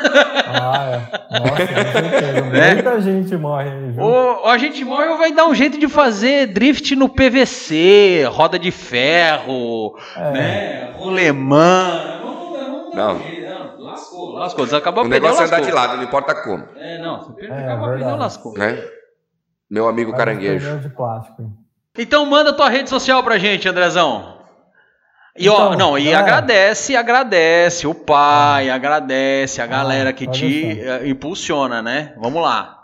Ah, é. Nossa, certeza.
Né?
Muita gente morre aí, viu?
Ou a gente morre ou vai dar um jeito de fazer drift no PVC, roda de ferro,
É.
né? Rolemã.
Não.
não. Lascou, lascou. Se acabar
O negócio é andar de lado, não importa como,
É, não. Se
É,
acabar o pneu, lascou.
né? Meu amigo
um
caranguejo.
de plástico.
Então manda tua rede social pra gente, Andrezão. E ó,
Então,
não, e
galera.
agradece, agradece o pai, agradece a galera que
pode
te eh, impulsiona, né? Vamos lá.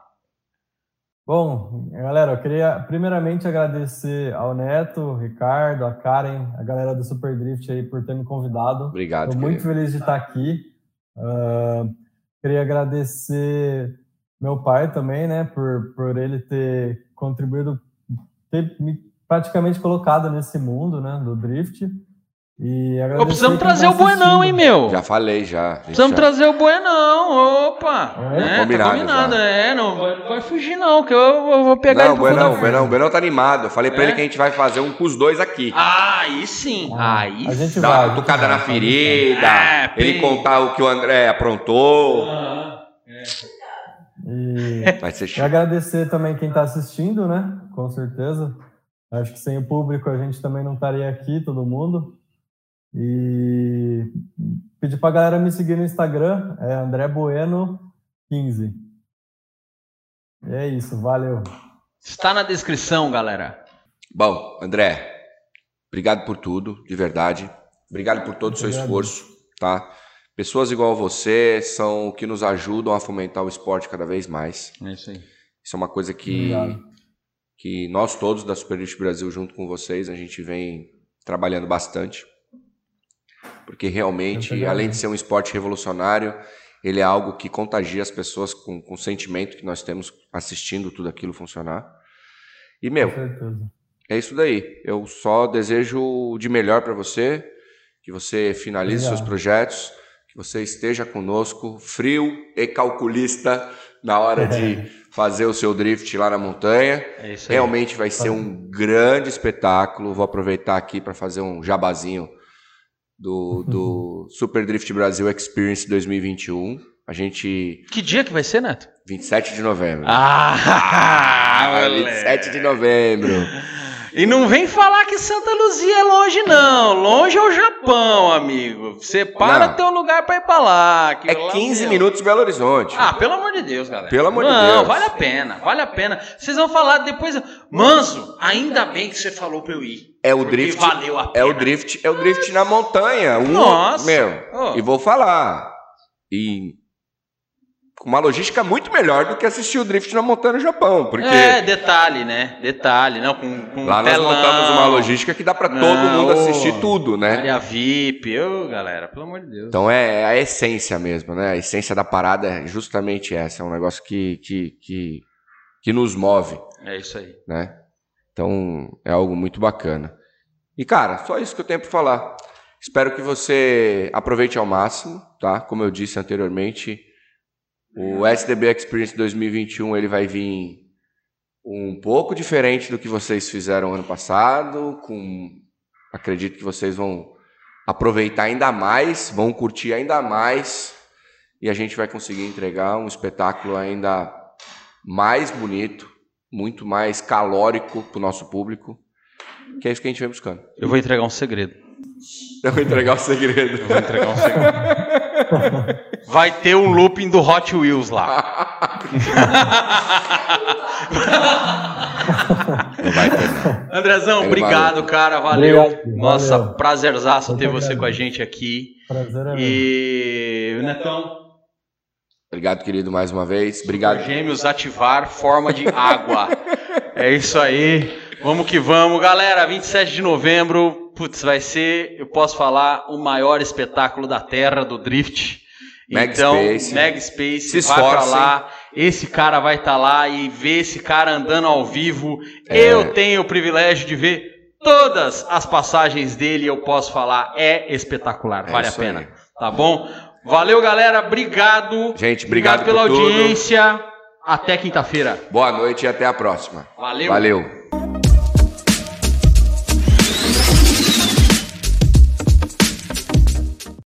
Bom, galera, eu queria primeiramente agradecer ao Neto, Ricardo, a Karen, a galera do Super Drift aí por ter me convidado.
Obrigado,
Estou muito feliz de estar aqui. Ah, queria agradecer meu pai também, né, por, por ele ter contribuído, ter me praticamente colocado nesse mundo, né, do drift. E agradecer
Ô, precisamos trazer
tá
o Buenão, hein, meu?
Já falei, já.
Precisamos
já-
trazer o Buenão, opa!
É?
É,
Combinado
tá combinado, é, não vai, vai fugir não, que eu, eu vou pegar
Não,
ele
Buenão,
da-
Buenão, Buenão tá animado. Eu falei pra
É?
ele que a gente vai fazer um com os dois aqui.
Ah, aí sim,
Ah,
aí
a gente
sim.
Dar
vai,
uma
a gente
cutucada
vai,
na ferida,
É,
ele contar o que o André aprontou.
Ah,
E
Vai ser chique.
agradecer também quem está assistindo, né? Com certeza. Acho que sem o público a gente também não estaria aqui, todo mundo. E pedir para a galera me seguir no Instagram, é André Bueno15. E é isso, valeu.
Está na descrição, galera.
Bom, André, obrigado por tudo, de verdade. Obrigado por todo o seu esforço, tá? Pessoas igual a você são o que nos ajudam a fomentar o esporte cada vez mais.
É isso aí.
Isso é uma coisa que,
Obrigado.
que nós todos da Super Elite Brasil, junto com vocês, a gente vem trabalhando bastante. Porque realmente, além de ser um esporte revolucionário, ele é algo que contagia as pessoas com, com o sentimento que nós temos assistindo tudo aquilo funcionar. E, meu, é isso daí. Eu só desejo de melhor para você, que você finalize
Obrigado.
seus projetos, que você esteja conosco, frio e calculista na hora de fazer o seu drift lá na montanha.
É isso aí.
Realmente vai ser um grande espetáculo. Vou aproveitar aqui para fazer um jabazinho do, do Super Drift Brasil Experience 2021. A gente.
Que dia que vai ser, Neto?
27 de novembro.
Ah,
Ah,
moleque.
27 de novembro.
E não vem falar que Santa Luzia é longe, não. Longe é o Japão, amigo. Separa
Não.
teu lugar pra ir pra lá.
É
lá,
15
meu.
minutos Belo Horizonte.
Ah, pelo amor de Deus, galera.
Pelo amor de
não,
Deus.
Não, vale a pena, vale a pena. Vocês vão falar depois. Manso, ainda bem que você falou pra eu ir.
É o drift.
valeu a
É
pena.
o drift, é o drift na montanha. Um,
Nossa.
Meu,
Oh.
e vou falar. E com uma logística muito melhor do que assistir o drift na montanha no Japão, porque
É, detalhe, né? Detalhe, não, com, com
lá nós
telão,
montamos uma logística que dá pra todo mundo assistir tudo, né?
Área VIP, ô, galera, pelo amor de Deus.
Então é a essência mesmo, né? A essência da parada é justamente essa, é um negócio que que, que, que nos move,
É isso aí.
né? Então é algo muito bacana. E cara, só isso que eu tenho para falar. Espero que você aproveite ao máximo, tá? Como eu disse anteriormente, o SDB Experience 2021 ele vai vir um pouco diferente do que vocês fizeram ano passado, com acredito que vocês vão aproveitar ainda mais, vão curtir ainda mais e a gente vai conseguir entregar um espetáculo ainda mais bonito, muito mais calórico para o nosso público, que é isso que a gente vem buscando.
Eu vou entregar um segredo.
Eu vou entregar o segredo.
Eu vou entregar um segredo. Vai ter um looping do Hot Wheels lá.
Não vai ter, não.
Andrezão,
Ele
obrigado, cara. Valeu.
Obrigado,
Nossa,
valeu.
prazerzaço ter você com a gente aqui.
Prazer é meu.
E Netão,
Obrigado, querido, mais uma vez. Obrigado.
gêmeos ativar forma de água. É isso aí. Vamos que vamos, galera. 27 de novembro, putz, vai ser, eu posso falar, o maior espetáculo da Terra do Drift. Então,
Space.
Mag Space,
Se
vai pra lá. Esse cara vai estar lá e ver esse cara andando ao vivo.
É.
Eu tenho o privilégio de ver todas as passagens dele. Eu posso falar, é espetacular,
É
vale a
isso aí.
pena. Tá bom? Valeu, galera. Obrigado.
Gente, obrigado
pela
por tudo.
audiência. Até quinta-feira.
Boa noite e até a próxima.
Valeu.
Valeu.